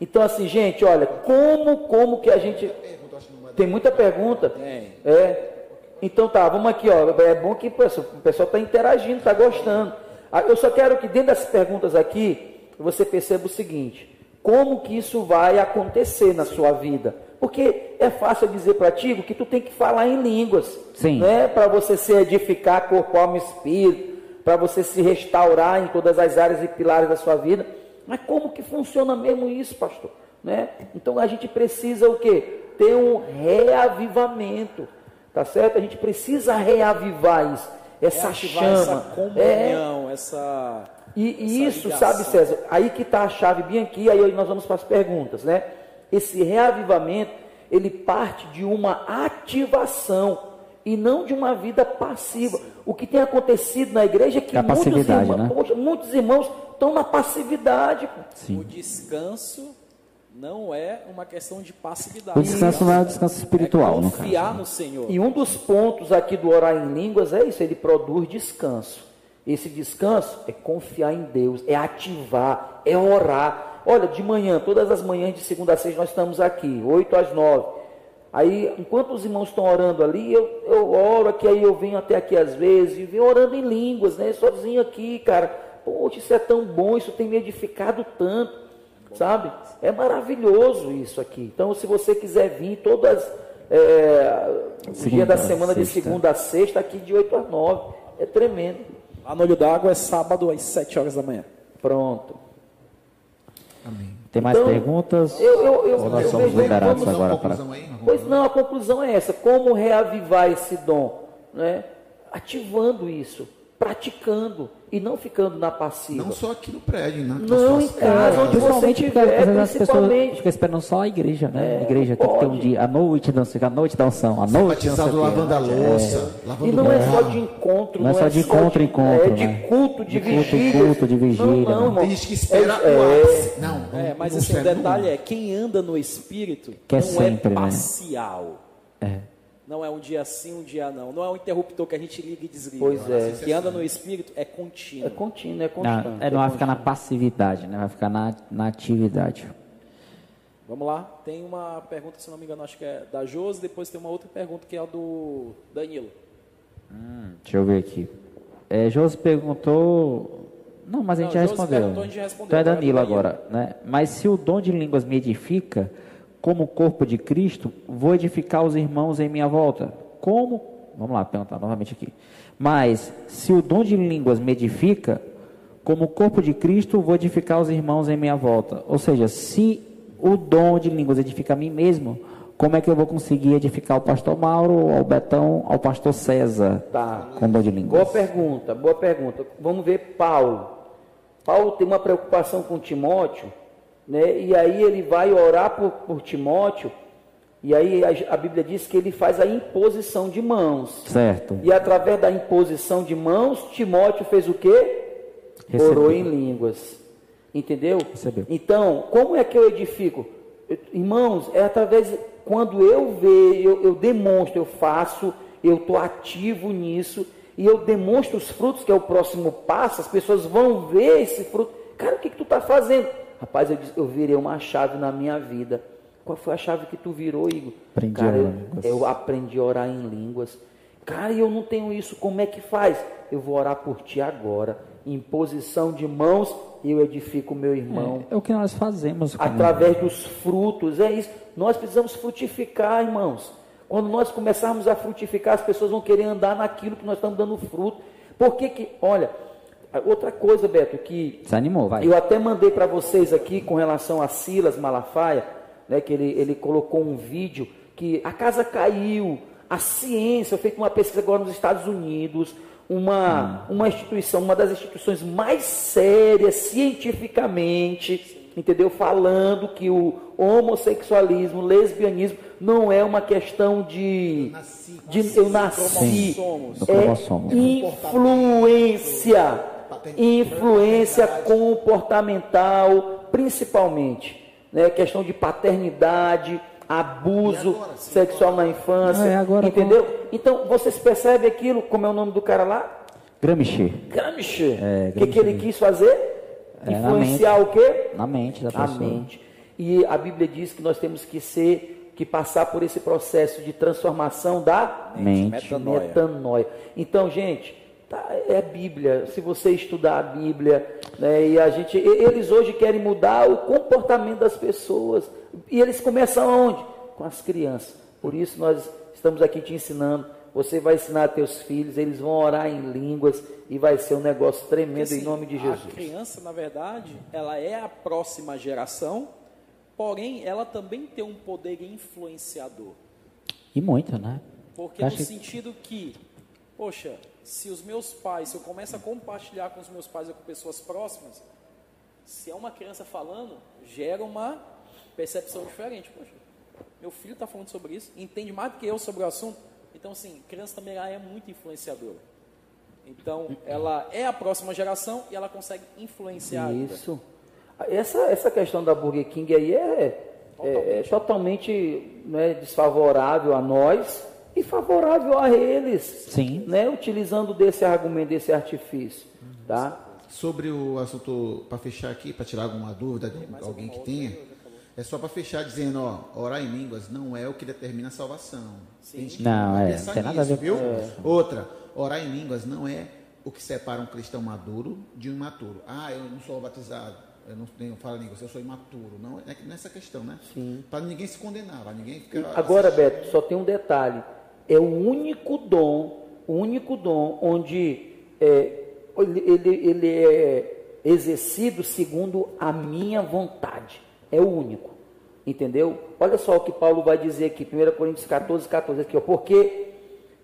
Então, assim, gente, olha, como, como que a gente. Tem muita pergunta. Tem. É. Então tá, vamos aqui, ó. É bom que o pessoal está interagindo, está gostando. Ah, Eu só quero que dentro das perguntas aqui, você perceba o seguinte: como que isso vai acontecer na sua vida? Porque é fácil eu dizer para ti que tu tem que falar em línguas. Sim. Né? Para você se edificar corpo, alma e espírito, para você se restaurar em todas as áreas e pilares da sua vida. Mas como que funciona mesmo isso, pastor? Né? Então a gente precisa o quê? Ter um reavivamento. Tá certo? A gente precisa reavivar isso. Essa Reativar chama. essa É, comunhão, essa. e, e isso, ligação. sabe, César, aí que está a chave bem aqui, aí nós vamos para as perguntas, né? Esse reavivamento, ele parte de uma ativação e não de uma vida passiva. O que tem acontecido na igreja é que É a muitos, irmãos, né? poxa, muitos irmãos estão na passividade. O descanso não é uma questão de passividade. O descanso não é o descanso espiritual, é no caso. confiar no Senhor. E um dos pontos aqui do orar em línguas é isso, ele produz descanso. Esse descanso é confiar em Deus, é ativar, é orar. Olha, de manhã, todas as manhãs de segunda a sexta nós estamos aqui, 8 às 9. Aí, enquanto os irmãos estão orando ali, eu, eu oro aqui, aí eu venho até aqui às vezes e venho orando em línguas, né? Sozinho aqui, cara. Poxa, isso é tão bom, isso tem me edificado tanto, sabe? É maravilhoso isso aqui. Então, se você quiser vir todas é, o dia Segunda da semana de segunda a sexta, aqui de 8 às 9. É tremendo. Lá no Olho d'Água é sábado às 7 horas da manhã. Pronto. Tem mais Então, perguntas? Eu, eu, eu, Ou nós somos liberados agora para. aí, Pois não, a conclusão é essa: como reavivar esse dom? Né? Ativando isso, praticando e não ficando na passiva. Não só aqui no prédio, né? Não, em casa, onde você tiver, as pessoas principalmente. ficam esperando só a igreja, né? É, a igreja tem que ter um dia, a noite dança, a noite da unção, a noite não Batizado lavando a louça, E lavando não é o só carro. de encontro, Não é só de encontro encontro, É de né? culto, de, De culto em vigília. culto, de vigília, Não, não, né? irmão. Tem gente que espera É- o ápice. Não, É, não, mas não assim, o detalhe é, quem anda no Espírito é não é né? parcial. É. Não é um dia sim, um dia não. Não é um interruptor que a gente liga e desliga. Pois é. Quem anda no Espírito é contínuo. É contínuo, é Não, constante. é, não vai é ficar na passividade, né? Vai ficar na, na atividade. Vamos lá, tem uma pergunta, se não me engano, acho que é da Josi, depois tem uma outra pergunta que é a do Danilo. Deixa eu ver aqui. É, Josi perguntou. Não, mas a gente Não, já Josi respondeu. perguntou, a gente já respondeu. Então é é Danilo do Danilo. agora, né? Mas se o dom de línguas me edifica, como corpo de Cristo, vou edificar os irmãos em minha volta. Como? Vamos lá, perguntar novamente aqui. Mas se o dom de línguas me edifica, como corpo de Cristo, vou edificar os irmãos em minha volta. Ou seja, se o dom de línguas edifica a mim mesmo, como é que eu vou conseguir edificar o pastor Mauro, ao Betão, ao pastor César Tá. com dom de Boa línguas? pergunta, boa pergunta. Vamos ver Paulo. Paulo tem uma preocupação com Timóteo, né? E aí ele vai orar por, por Timóteo, e aí a, a Bíblia diz que ele faz a imposição de mãos. Certo. E através da imposição de mãos, Timóteo fez o quê? Recebeu. Orou em línguas. Entendeu? Recebeu. Então, como é que eu edifico? Eu- Irmãos, é através, quando eu vejo, eu, eu demonstro, eu faço, eu estou ativo nisso, e eu demonstro os frutos, que é o próximo passo, as pessoas vão ver esse fruto. Cara, o que, que tu está fazendo? Rapaz, eu, disse- eu virei uma chave na minha vida. Qual foi a chave que tu virou, Igor? Aprendi Cara, a orar eu, eu aprendi a orar em línguas. Cara, eu não tenho isso, como é que faz? Eu vou orar por ti agora. Em posição de mãos, eu edifico o meu irmão. É, é o que nós fazemos. Através dos frutos, é isso. Nós precisamos frutificar, irmãos. Quando nós começarmos a frutificar, as pessoas vão querer andar naquilo que nós estamos dando fruto. Por que que, olha, outra coisa, Beto, que Desanimou, vai. eu até mandei para vocês aqui com relação a Silas Malafaia, né, que ele, ele colocou um vídeo que a casa caiu, a ciência, feito uma pesquisa agora nos Estados Unidos, uma, uma instituição, uma das instituições mais sérias cientificamente, entendeu? Falando que o homossexualismo, o lesbianismo não é uma questão de, de eu nasci, Cromossomos. Do cromossomo. é influência, influência comportamental, principalmente, né? Questão de paternidade, abuso sexual na infância, É, agora entendeu? Então vocês percebem aquilo, como é o nome do cara lá? Gramsci. Gramsci. É, o que, que ele quis fazer? É, na Influenciar o quê? Na mente da a pessoa. mente. E a Bíblia diz que nós temos que ser, que passar por esse processo de transformação da Mente. Metanoia. metanoia. Então, gente, tá, é a Bíblia. Se você estudar a Bíblia, né, e a gente, eles hoje querem mudar o comportamento das pessoas. E eles começam aonde? Com as crianças. Por isso nós estamos aqui te ensinando. Você vai ensinar teus filhos, eles vão orar em línguas e vai ser um negócio tremendo Porque, em assim, nome de Jesus. A criança, na verdade, ela é a próxima geração, porém, ela também tem um poder influenciador. E muito, né? Porque no sentido que, poxa, se os meus pais, se eu começo a compartilhar com os meus pais ou com pessoas próximas, se é uma criança falando, gera uma percepção diferente. Poxa, meu filho está falando sobre isso, entende mais do que eu sobre o assunto. Então, assim, criança também é muito influenciadora. Então, ela é a próxima geração e ela consegue influenciar. Isso. Essa, essa questão da Burger King aí é, é, é totalmente né, desfavorável a nós e favorável a eles. Sim. Né, utilizando desse argumento, desse artifício. Tá? Sobre o assunto, para fechar aqui, para tirar alguma dúvida de alguém que tenha, é só para fechar dizendo, ó, orar em línguas não é o que determina a salvação. Que Não, é, não tem nada a nisso, ver viu? com Outra, orar em línguas não é o que separa um cristão maduro de um imaturo. Ah, eu não sou batizado, eu não tenho fala línguas, eu sou imaturo. Não é nessa questão, né? Sim. Para ninguém se condenar, para ninguém ficar. Agora, Beto, só tem um detalhe. É o único dom, o único dom onde é, ele, ele, é exercido segundo a minha vontade. É o único. Entendeu? Olha só o que Paulo vai dizer aqui, 1 Coríntios 14, 14, aqui, ó, porque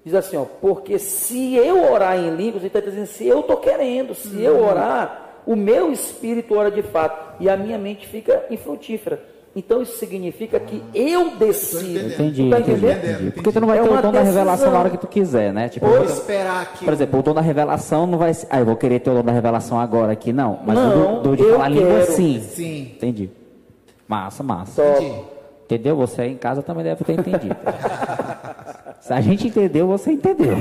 diz assim, ó, porque se eu orar em línguas, ele está dizendo, se eu estou querendo, se eu orar, o meu espírito ora de fato, e a minha mente fica infrutífera. Então isso significa que eu decido. Entendi, Tu tá entendi, entendi. Porque tu não vai É ter o dom da revelação decisão. na hora que tu quiser, né? Tipo, Vou esperar aqui. por exemplo, o dom da revelação não vai ser. Ah, eu vou querer ter o dom da revelação agora aqui, não. Mas Não, o dom de falar língua, quero. sim. Sim. Entendi. Massa, massa. Top. Entendeu? Você aí em casa também deve ter entendido. Se a gente entendeu, você entendeu.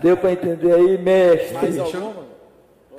Deu para entender aí, mestre? Mais alguma?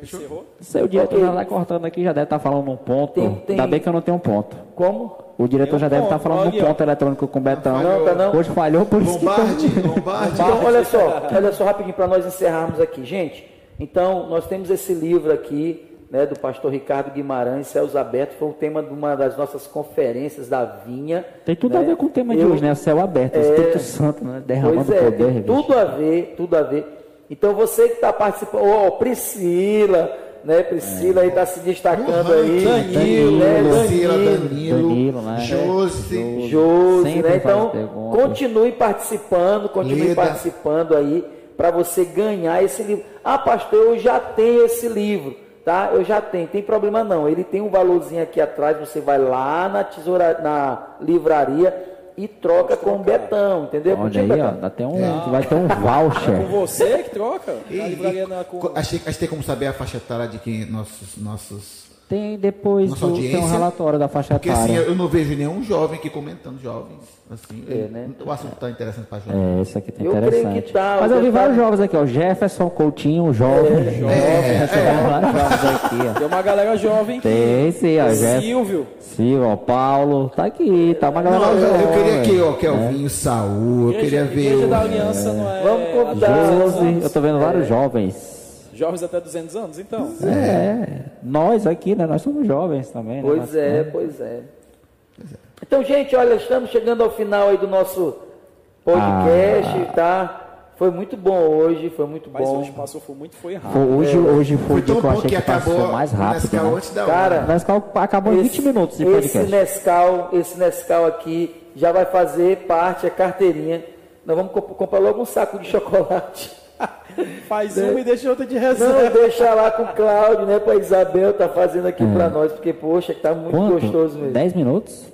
Encerrou? Seu diretor já tá cortando aqui, já deve estar falando um ponto. Tem- tem- Ainda bem que eu não tenho um ponto. Como? O diretor Tem um já deve estar ponto, falando ó. ponto eletrônico com o Betão. Não, tá não. Hoje falhou, por isso que Lombardi, Lombardi. Então, olha só, olha só rapidinho para nós encerrarmos aqui. Gente, então nós temos esse livro aqui, né, do pastor Ricardo Guimarães, Céus Abertos, foi o tema de uma das nossas conferências da Vinha. Tem tudo a né? ver com o tema de Eu- hoje, né? Céu aberto, Espírito Santo, né? Derramando Pois é, poder. tem tudo a ver, tudo a ver. Então você que está participando, ó, Priscila, né? Priscila aí está se destacando aí. Danilo, né? Danilo, Danilo, Danilo, né? Josi. Josi, né? Então, continue participando, continue Leda. participando aí para você ganhar esse livro. Ah, pastor, eu já tenho esse livro, tá? Eu já tenho, tem problema não. Ele tem um valorzinho aqui atrás, você vai lá na tesoura, na livraria e troca com o Betão, entendeu? Olha aí, ó, Betão? ainda tem um, vai ter um voucher. Com você que troca? E- na, com... achei que tem como saber a faixa etária de quem nossos, nossos Tem depois Nossa do, tem um relatório da faixa Porque assim, etária. eu não vejo nenhum jovem aqui comentando jovens. Assim, É, né? O assunto está interessante para jovem. É, esse aqui tá Eu creio interessante. que tá, Mas eu vi detalhe- vários jovens aqui, ó. Jefferson Coutinho, jovem. jovem. É, Tem vários jovens aqui, ó. Tem uma galera jovem. Tem sim, ó. Jefferson. Silvio. Sim, ó. Paulo. Tá aqui, tá uma galera Não, eu, eu jovem. queria que ó, Kelvinho, Saul, eu queria ver. Igreja o- da Aliança não é. Vamos convidar até 200 Josi, anos? eu tô vendo vários jovens. Jovens até 200 anos, então. É, nós aqui, né? Nós somos jovens também, né? Pois Nós- é, pois é. Então, gente, olha, estamos chegando ao final aí do nosso podcast, tá? Foi muito bom hoje, foi muito Mas bom. hoje passou foi muito foi Foi- rápido. hoje, hoje foi Foi tão que eu bom achei que que, passou acabou mais o rápido, Nescau né? antes da Cara, hora. Nescau acabou em 20 minutos de esse podcast. Nescau, esse Nescau aqui já vai fazer parte, a carteirinha. Nós vamos comp- comprar logo um saco de chocolate. Faz uma e deixa outra de Não, reserva. deixa lá com o Cláudio, né? Pra Isabel tá fazendo aqui pra nós, porque, poxa, que tá muito É. Quanto? gostoso mesmo. 10 minutos?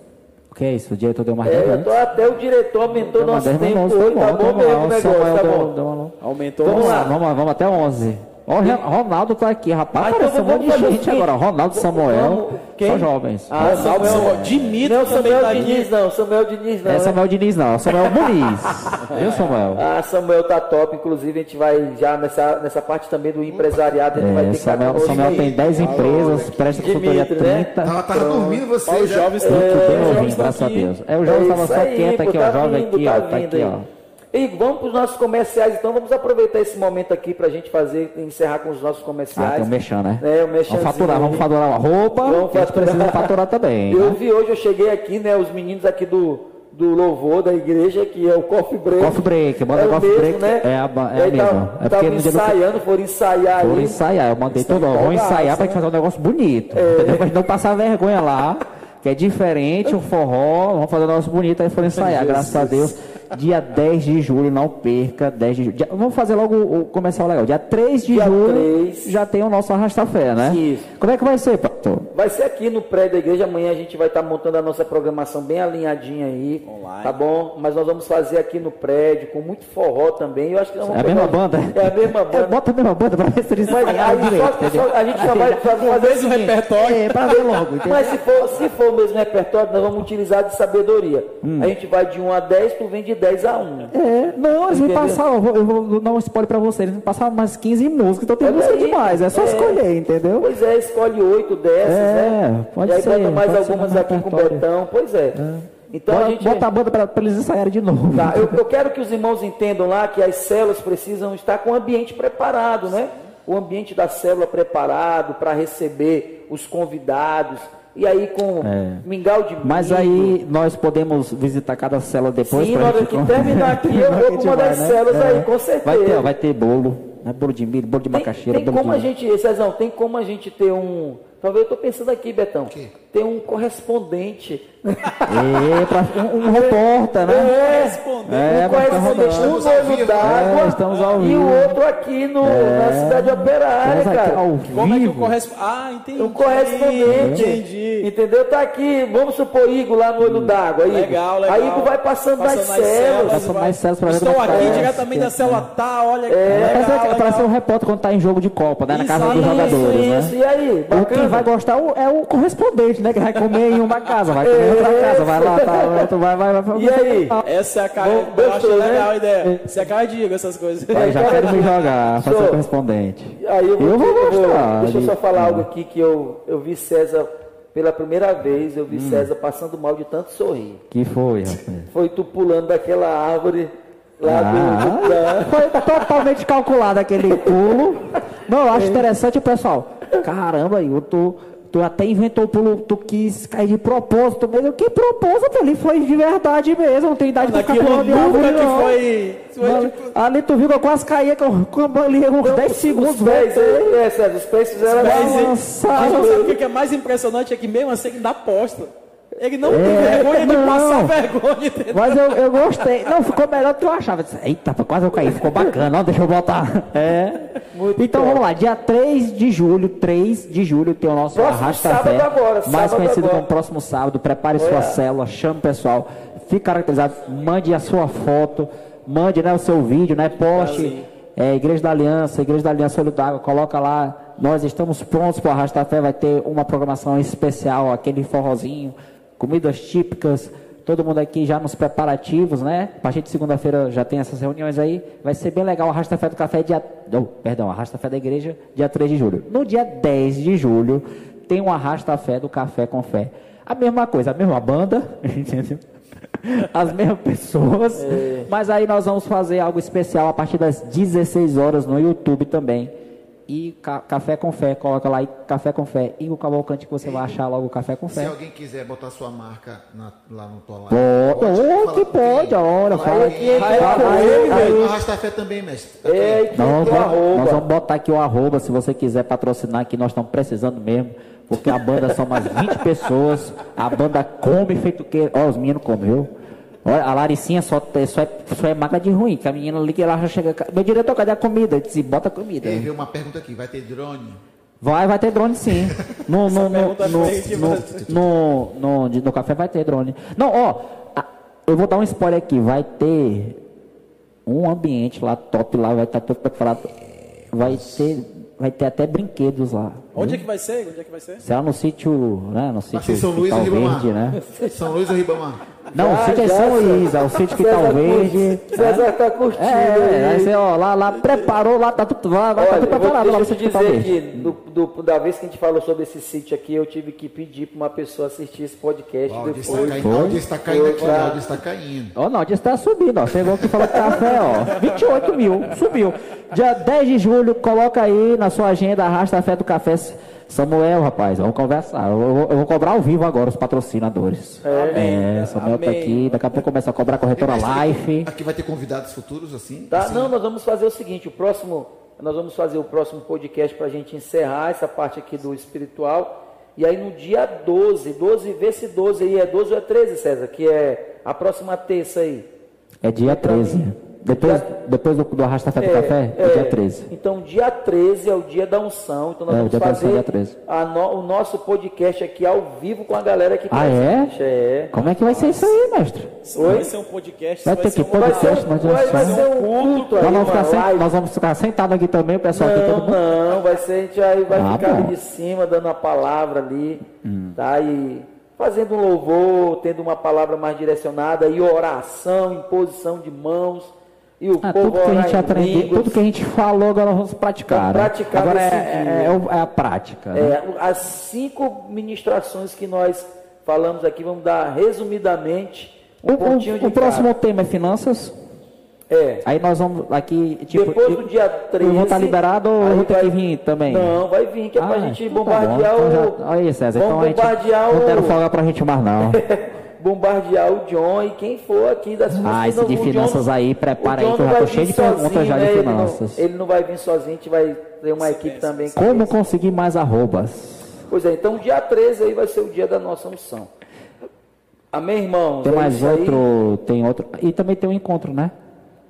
O que é isso? O diretor deu 10 É, eu minutos? tô, até o diretor aumentou Não, nosso 10 tempo minutos, hoje, tá bom tá mesmo o negócio, tá deu- bom. deu uma- Aumentou Vamos lá. lá, vamos lá, vamos até 11. Ó, Ronaldo tá aqui, rapaz. Ah, então Apareceu um vamos monte de gente agora. Ronaldo Samuel, quem? só jovens. Ah, Ronaldo Samuel, Samuel. Dimito não, Samuel tá aqui. Diniz não, Samuel Diniz não. é? Samuel Diniz não, é Samuel Muniz. Viu, Samuel? Ah, Samuel tá top, inclusive a gente vai já nessa, nessa parte também do empresariado, a gente vai É, ter Samuel, Samuel tem 10 empresas, presta consultoria Dimitri, né? 30. Tava, tava dormindo Olha vocês. os jovens Muito bem ouvindo, graças a aqui. Deus. É, o jovem É tava só quieto aqui, tá ó. Jovem aqui, tá ó. Tá aqui, ó. E vamos para os nossos comerciais, então vamos aproveitar esse momento aqui para a gente fazer, encerrar com os nossos Ah, comerciais. tem um mexão, né? É, o merchanzinho Vamos faturar, vamos faturar uma roupa. Vamos a faturar. precisa faturar também. Eu né? vi hoje, eu cheguei aqui, né, os meninos aqui do, do louvor da igreja, que é o Coffee Break. Coffee Break, banda é o Coffee mesmo, Break né? é a é a aí mesma. É porque ensaiando, foram ensaiar Foram ensaiar, eu mandei todo mundo. Vamos ensaiar pra né? gente fazer um negócio bonito. É. Entendeu? Pra gente não passar vergonha lá, que é diferente, um forró. Vamos fazer um negócio bonito, aí foram ensaiar, graças a Deus. Dia 10 de julho, não perca, 10 de julho. Dia- vamos fazer logo o comercial legal. Dia 3 de Dia julho 3. já tem o nosso Arrasta-Fé, né? Isso. Como é que vai ser, pastor? Vai ser aqui no prédio da igreja. Amanhã a gente vai estar montando a nossa programação bem alinhadinha aí. Online. Tá bom? Mas nós vamos fazer aqui no prédio, com muito forró também. Eu acho que nós É a mesma banda? É a mesma É, banda. bota a mesma banda pra ver se eles Mas aí direito, só- só- a gente só vai fazer o Mesmo repertório. É, pra ver logo, entendeu? Mas se for, se for o mesmo repertório, nós vamos utilizar de sabedoria. Hum. A gente vai de 1 a 10, tu vem de 10 a 1. É, não, eles me Entendeu? passaram, eu vou, eu vou dar um spoiler pra vocês, eles me passaram umas 15 músicas, então tem Olha música aí. demais, é só É. escolher, entendeu? Pois é, escolhe 8 dessas, É, né? pode e aí ser, bota mais algumas aqui com o. Betão. Pois é. Então bota, a gente. bota a banda pra, pra eles ensaiarem de novo. Tá, eu, eu quero que os irmãos entendam lá que as células precisam estar com o ambiente preparado, né? O ambiente da célula preparado para receber os convidados. E aí com É. mingau de milho. Mas aí nós podemos visitar cada célula depois Sim, na hora que com- terminar aqui, eu vou com uma vai, das né? células aí, com Vai certeza. ter, vai ter bolo, né? bolo de milho, bolo de Tem, macaxeira, tem bolo como de... a gente, Cezão, tem como a gente ter um. Talvez eu estou pensando aqui, Betão. Ter um correspondente. É, pra, um, um repórter, né? Correspondente. É, um correspondente no d'água É, estamos ao e vivo. o outro aqui no, na cidade operária, cara. ao Como é que o correspondente. Ah, entendi. Um correspondente. Entendi. Entendeu? Tá aqui, vamos supor, Igor lá no olho d'água. Igor. Legal, legal. Aí Igor vai passando, nas células. células. Passando ver Estou é que aqui tá. diretamente da célula tá, olha que É, legal, parece, legal. parece um repórter quando tá em jogo de Copa, né? Na casa dos Isso, jogadores, né? Isso, e aí? O quem Bacana? vai gostar o- é o correspondente, né? Que vai comer em uma casa, vai comer em outra casa, vai lá, tá, outro vai, vai, vai. E aí? Essa é a cara. Bom, eu gostou, né? legal a ideia. Essa é a cara de Igor, essas coisas. Vai, já quero me jogar, ser correspondente. Aí eu vou, Eu vou eu gostar Deixa eu só falar algo aqui que eu, eu vi César pela primeira vez, eu vi Hum. César passando mal de tanto sorrir. Que foi, rapaz? Foi tu pulando daquela árvore lá do, do Ah, foi totalmente calculado aquele pulo. Não, eu acho interessante o pessoal. Caramba, Igor, tu, tu até inventou o pulo, tu quis cair de propósito mesmo. Que propósito ali? Foi de verdade mesmo, não tem idade pra ficar pulando de árvore, que não. foi. foi Mano, tipo, Ali tu viu que eu quase caía com, com ali uns 10 segundos. Os pés, voltei. é, é, os pés fizeram Mas. Mas não sabe o que é mais impressionante? É que mesmo assim ele ainda aposta. Ele não tem É, vergonha de não. passar vergonha, entendeu? Mas eu, eu gostei. Não, ficou melhor do que eu achava. Eu disse, Eita, quase eu caí. Ficou bacana. Ó, deixa eu botar. É. Muito então top. vamos lá. Dia 3 de julho, 3 de julho, tem o nosso Próximo Arrasta sábado Fé. agora, mais conhecido agora. como próximo sábado. Prepare Olha. sua célula, chame o pessoal. Fique caracterizado. Mande a sua foto. Mande né, o seu vídeo, né? Poste. É, Igreja da Aliança, Igreja da Aliança Olho d'Água, coloca lá Nós estamos prontos para o Arrasta Fé. Vai ter uma programação especial, aquele forrozinho, comidas típicas. Todo mundo aqui já nos preparativos, né? A partir de segunda-feira já tem essas reuniões aí. Vai ser bem legal. Arrasta Fé do Café dia. Oh, perdão, Arrasta Fé da Igreja, dia 3 de julho. No dia 10 de julho, tem um Arrasta Fé do Café com Fé. A mesma coisa, a mesma banda, entendeu? As mesmas pessoas, mas aí nós vamos fazer algo especial a partir das 16 horas no YouTube também. E ca- Café com Fé, coloca lá aí Café com Fé. E o Cavalcante que você vai achar logo Café com Se Fé. alguém quiser botar sua marca na- lá no tua live, Pode, ô, falar que pode, quem? olha, Fala fala aí, aqui, aí, fala aí, aí, aí, aí. Arrasta fé também, mestre. É, que Não, o vamos- nós vamos botar aqui o arroba, se você quiser patrocinar aqui, nós estamos precisando mesmo. Porque a banda são mais 20 pessoas, a banda come feito que. Ó, os meninos comem, viu? Olha, a Laricinha só, só, é, só é magra de ruim, que a menina ali que ela já chega. Meu diretor, cadê a comida? Ele disse, bota comida. Veio uma pergunta aqui, vai ter drone? Vai, vai ter drone sim. No, no, no, no, no, no, no, no café vai ter drone. Não, ó, a- eu vou dar um spoiler aqui. Vai ter um ambiente lá top lá, vai estar todo preparado. Vai ter, vai ter até brinquedos lá. Onde é que vai ser? Onde é que vai ser? Será no sítio, né? No sítio São Luís Ribamar? Verde, né? São Luís ou Ribamar? Não, o sítio é São César. Luís, é o sítio Quintal César Verde. curte- César tá curtindo. É, aí. aí você, ó, lá, lá preparou, lá tá tudo, lá, tá Olha, tudo eu vou, preparado deixa eu te dizer que do, do- da vez que a gente falou sobre esse sítio aqui, eu tive que pedir para uma pessoa assistir esse podcast O áudio está depois. caindo, está caindo aqui, está caindo. Ó, não, disse tá subindo, ó. Chegou aqui e falou que café, ó. 28 mil, subiu. Dia 10 de julho, coloca aí na sua agenda, arrasta a fé do café. Samuel, rapaz, vamos conversar. Eu, vou- eu vou cobrar ao vivo agora os patrocinadores. É, Samuel tá Amém. aqui, daqui a pouco começa a cobrar a corretora Life. Aqui vai ter convidados futuros, assim? Tá, assim? não, nós vamos fazer o seguinte, o próximo, nós vamos fazer o próximo podcast para a gente encerrar essa parte aqui do espiritual. E aí no dia 12, 12, vê se 12 aí é 12 ou é 13, César, que é a próxima terça aí. É dia pra 13. Depois, Dia- depois do, do arrasta fé do café, é, dia 13. Então, dia 13 é o dia da unção. Então, nós É, o vamos dia da unção é fazer dia 13. a no- o nosso podcast aqui ao vivo com a galera que Ah, é? É. Como é que vai ser isso aí, mestre? Não vai ser um podcast, Vai isso ter ser que um Vai podcast, um, vai, vai ser um culto aí, Nós vamos, ficar live. nós vamos ficar sentados aqui também, o pessoal aqui, todo Não, mundo. não, vai ser, a gente aí vai Ah, ficar ali bom. de cima, dando a palavra ali, Hum. tá? E fazendo um louvor, tendo uma palavra mais direcionada, e oração, imposição de mãos, e o Ah, povo tudo que a gente aprendeu, tudo que a gente falou, agora nós vamos praticar. Né? praticar agora é, é- é o- é a prática. né? É, as cinco ministrações que nós falamos aqui, vamos dar resumidamente um O, pontinho o- de o próximo cada. tema é finanças. É. Aí nós vamos aqui, tipo. Depois do dia 13. eu vou estar liberado ou vou ter vai- que vir também? Não, vai vir, que é pra Ah, gente então tá bombardear bom. Então o. já- Aí, César, vamos então a gente bombardear não deram o. folga pra gente mais, não. bombardear o John e quem for aqui das Ah, esse não- de o John- finanças aí, prepara o aí que eu já vai tô cheio vir de perguntas sozinho, já de né? Ele não- finanças. Ele não, vai vir sozinho, a gente vai ter uma equipe também. com Como conseguir mais arrobas? Pois é, então dia 13 aí vai ser o dia da nossa unção. Amém, irmãos? Tem É mais isso aí. outro, tem outro. E também tem um encontro, né?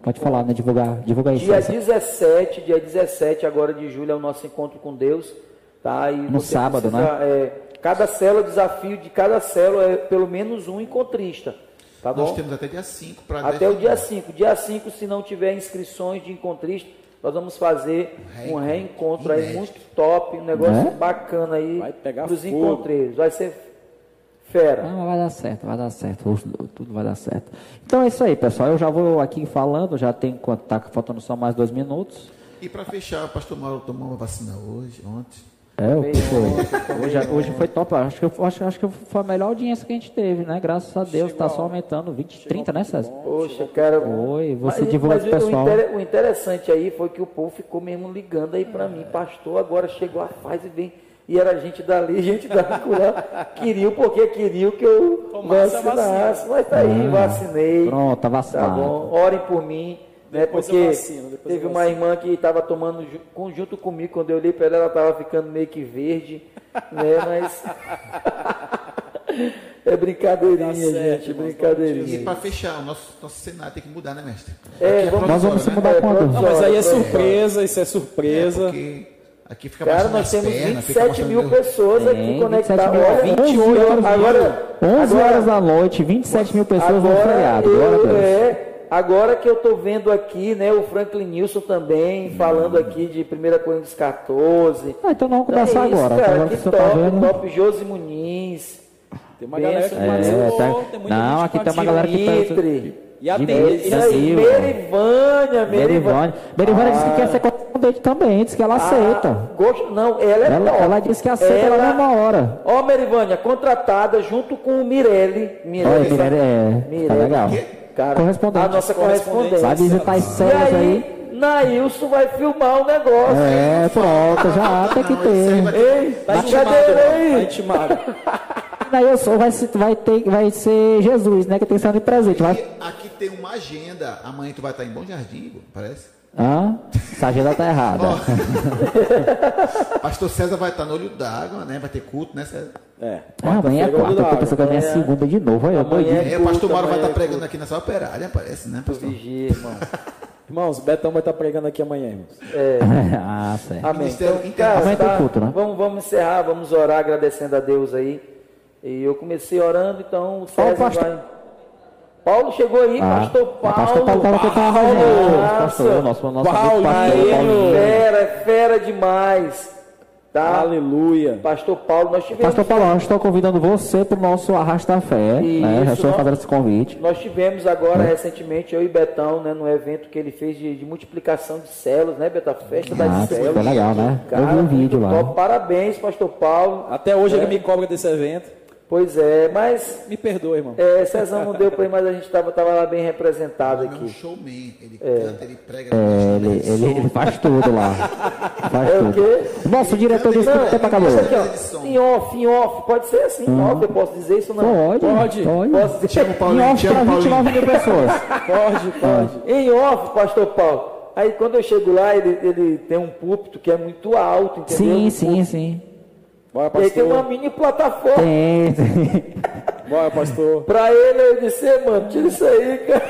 Pode falar, né? Divulgar, divulga aí. Dia César. 17, dia 17 agora de julho é o nosso encontro com Deus, tá? E No sábado, precisa, né? é, cada célula, o desafio de cada célula é pelo menos um encontrista, tá Nós bom? temos até dia 5 para Até o dia 5. Dia 5, se não tiver inscrições de encontrista, nós vamos fazer um Reencontro. reencontro aí muito top, um negócio Né? bacana aí pros fogo. encontreiros. Vai ser fera. Não, vai dar certo, vai dar certo, os- tudo vai dar certo. Então é isso aí, pessoal. Eu já vou aqui falando, já tem quanto tá faltando só mais dois minutos. E para fechar, o pastor Mauro tomou uma vacina hoje, ontem. É, o Bem, poxa, hoje, hoje foi top. Acho que, eu- acho, acho que foi a melhor audiência que a gente teve, né? Graças a Deus, está só aumentando 20, 30, né, César? Poxa, cara. Oi, você mas, divulga mas pro pessoal. O, inter- o interessante aí foi que o povo ficou mesmo ligando aí pra mim, pastor, agora chegou a fase e vem. E era gente dali, gente da lá. Queriam, porque queriam que eu Tomasse a vacinasse. Mas tá aí, vacinei. Pronto, tá Tá vacinado. bom, orem por mim. Né, Depois porque vacino, teve uma irmã que estava tomando ju- com- junto comigo, quando eu olhei para ela, ela estava ficando meio que verde, né? Mas. é brincadeirinha, Tá certo, gente, E brincadeirinha. para fechar, o nosso, nosso cenário tem que mudar, né, mestre? É, vamos- Nós vamos se mudar É, quando? Não, mas aí é surpresa, isso é É, surpresa. porque aqui fica Cara, nós temos pernas, fica 27 mil pessoas Tem, aqui 27 conectadas. mil, Olha, 28 agora, mil. agora, 11 agora- horas da noite, 27 mil pessoas no agora feriado. Glória a eu, é, Agora que eu estou vendo aqui, né, o Franklin Nilson também falando aqui de 1 Coríntios 14. Ah, então vamos começar é isso, agora. Cara, Agora que você top, tá vendo. top Josi Muniz. Tem uma Benção, galera que É, tá- tem muita Não, gente aqui tem uma galera que Dimitri. E a tendência- Silva. Merivânia, Merivânia. Merivânia. Merivânia disse que Ah. quer ser correspondente também, disse que ela aceita. Ah, gosto, não, ela é Ela, top. ela disse que aceita na mesma hora. Ó, Merivânia, contratada junto com o Mirelle. Olha, sabe? Mirelle, é, tá Mirelle. legal. Cara, Correspondente. a nossa correspondente. Vai visitar as E cenas aí. aí, Nailson vai filmar o negócio. É, pronto, já tem que vai ter. Ei. Daí eu sou, vai, ser- vai, ter, vai ser Jesus, né? Que tem que ser de presente. Vai, E aqui tem uma agenda. Amanhã tu vai estar em Bom Jardim, parece. Hã? Essa agenda tá errada. Pastor César vai estar no olho d'água, né? Vai ter culto, né, César? É. Ah, amanhã é quarta, eu tô pensando que amanhã é Amanhã- segunda de novo. Olha, amanhã. É É, o pastor Mauro vai estar é pregando aqui nessa operária, parece, né, pastor? Vigia, irmão. Irmãos, Betão vai estar pregando aqui amanhã, irmãos. ah, certo. Amém. Então, cara, Amanhã tem tá, culto, né? vamos, vamos encerrar, vamos orar agradecendo a Deus aí. E eu comecei orando, então o César pastor- vai. Paulo chegou aí, Ah, pastor Paulo. pastor Paulo tava cantando Paulo, pastor, nosso, nosso Paulo, pastor fera, é fera demais. Tá? Aleluia. Pastor Paulo, nós tivemos. Pastor Paulo, eu estou convidando você para o nosso Arrasta Fé. né? Já Isso, estou nós- fazendo esse convite. Nós tivemos agora recentemente, eu e Betão, né, num evento que ele fez de, de multiplicação de células, né, Betão? Festa das Ah, células. foi legal, né? Cara, eu vi muito vídeo lá. top. Parabéns, Pastor Paulo. Até hoje É. ele me cobra desse evento. Pois é, mas Me perdoa, irmão. é, Cezão não deu para ir, mas a gente estava tava lá bem representado Ele é um aqui. showman. Ele canta, ele prega. É, ele, ele, ele faz tudo lá. Faz É o tudo. quê? Nosso diretor disse que o tempo acabou. Aqui, em off, em off, pode ser assim, em off, eu posso dizer isso ou não? Pode, Pode. pode. Posso dizer? Chama o Em Paulinho, off para o Paulinho. 29 mil pessoas. Pode, pode. Em off, pastor Paulo. Aí quando eu chego lá, ele, ele tem um púlpito que é muito alto, entendeu? Sim, Um sim, sim. Bora, E aí tem uma pastor. mini plataforma. Tem, tem. Bora, pastor. Pra ele eu disse, "Ei, mano, tira isso aí, cara.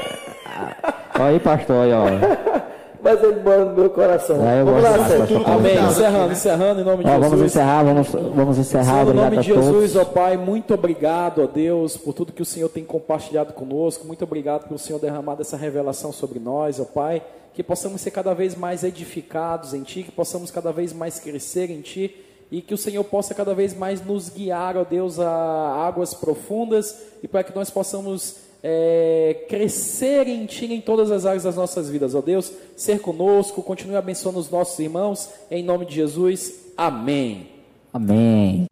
Olha aí, pastor, aí, ó. Mas ele mora no meu coração. É, Vamos lá, pastor Paulo. Amém. Encerrando, encerrando em nome de Ó, vamos Jesus. encerrar, vamos, vamos encerrar. Senhor, Obrigado nome de Jesus, ó Pai, muito obrigado, ó Deus, por tudo que o Senhor tem compartilhado conosco. Muito obrigado pelo Senhor derramado essa revelação sobre nós, ó Pai. Que possamos ser cada vez mais edificados em Ti, que possamos cada vez mais crescer em Ti e que o Senhor possa cada vez mais nos guiar, ó Deus, a águas profundas e para que nós possamos é, crescer em Ti em todas as áreas das nossas vidas, ó Deus. Ser conosco, continue abençoando os nossos irmãos, em nome de Jesus. Amém. Amém.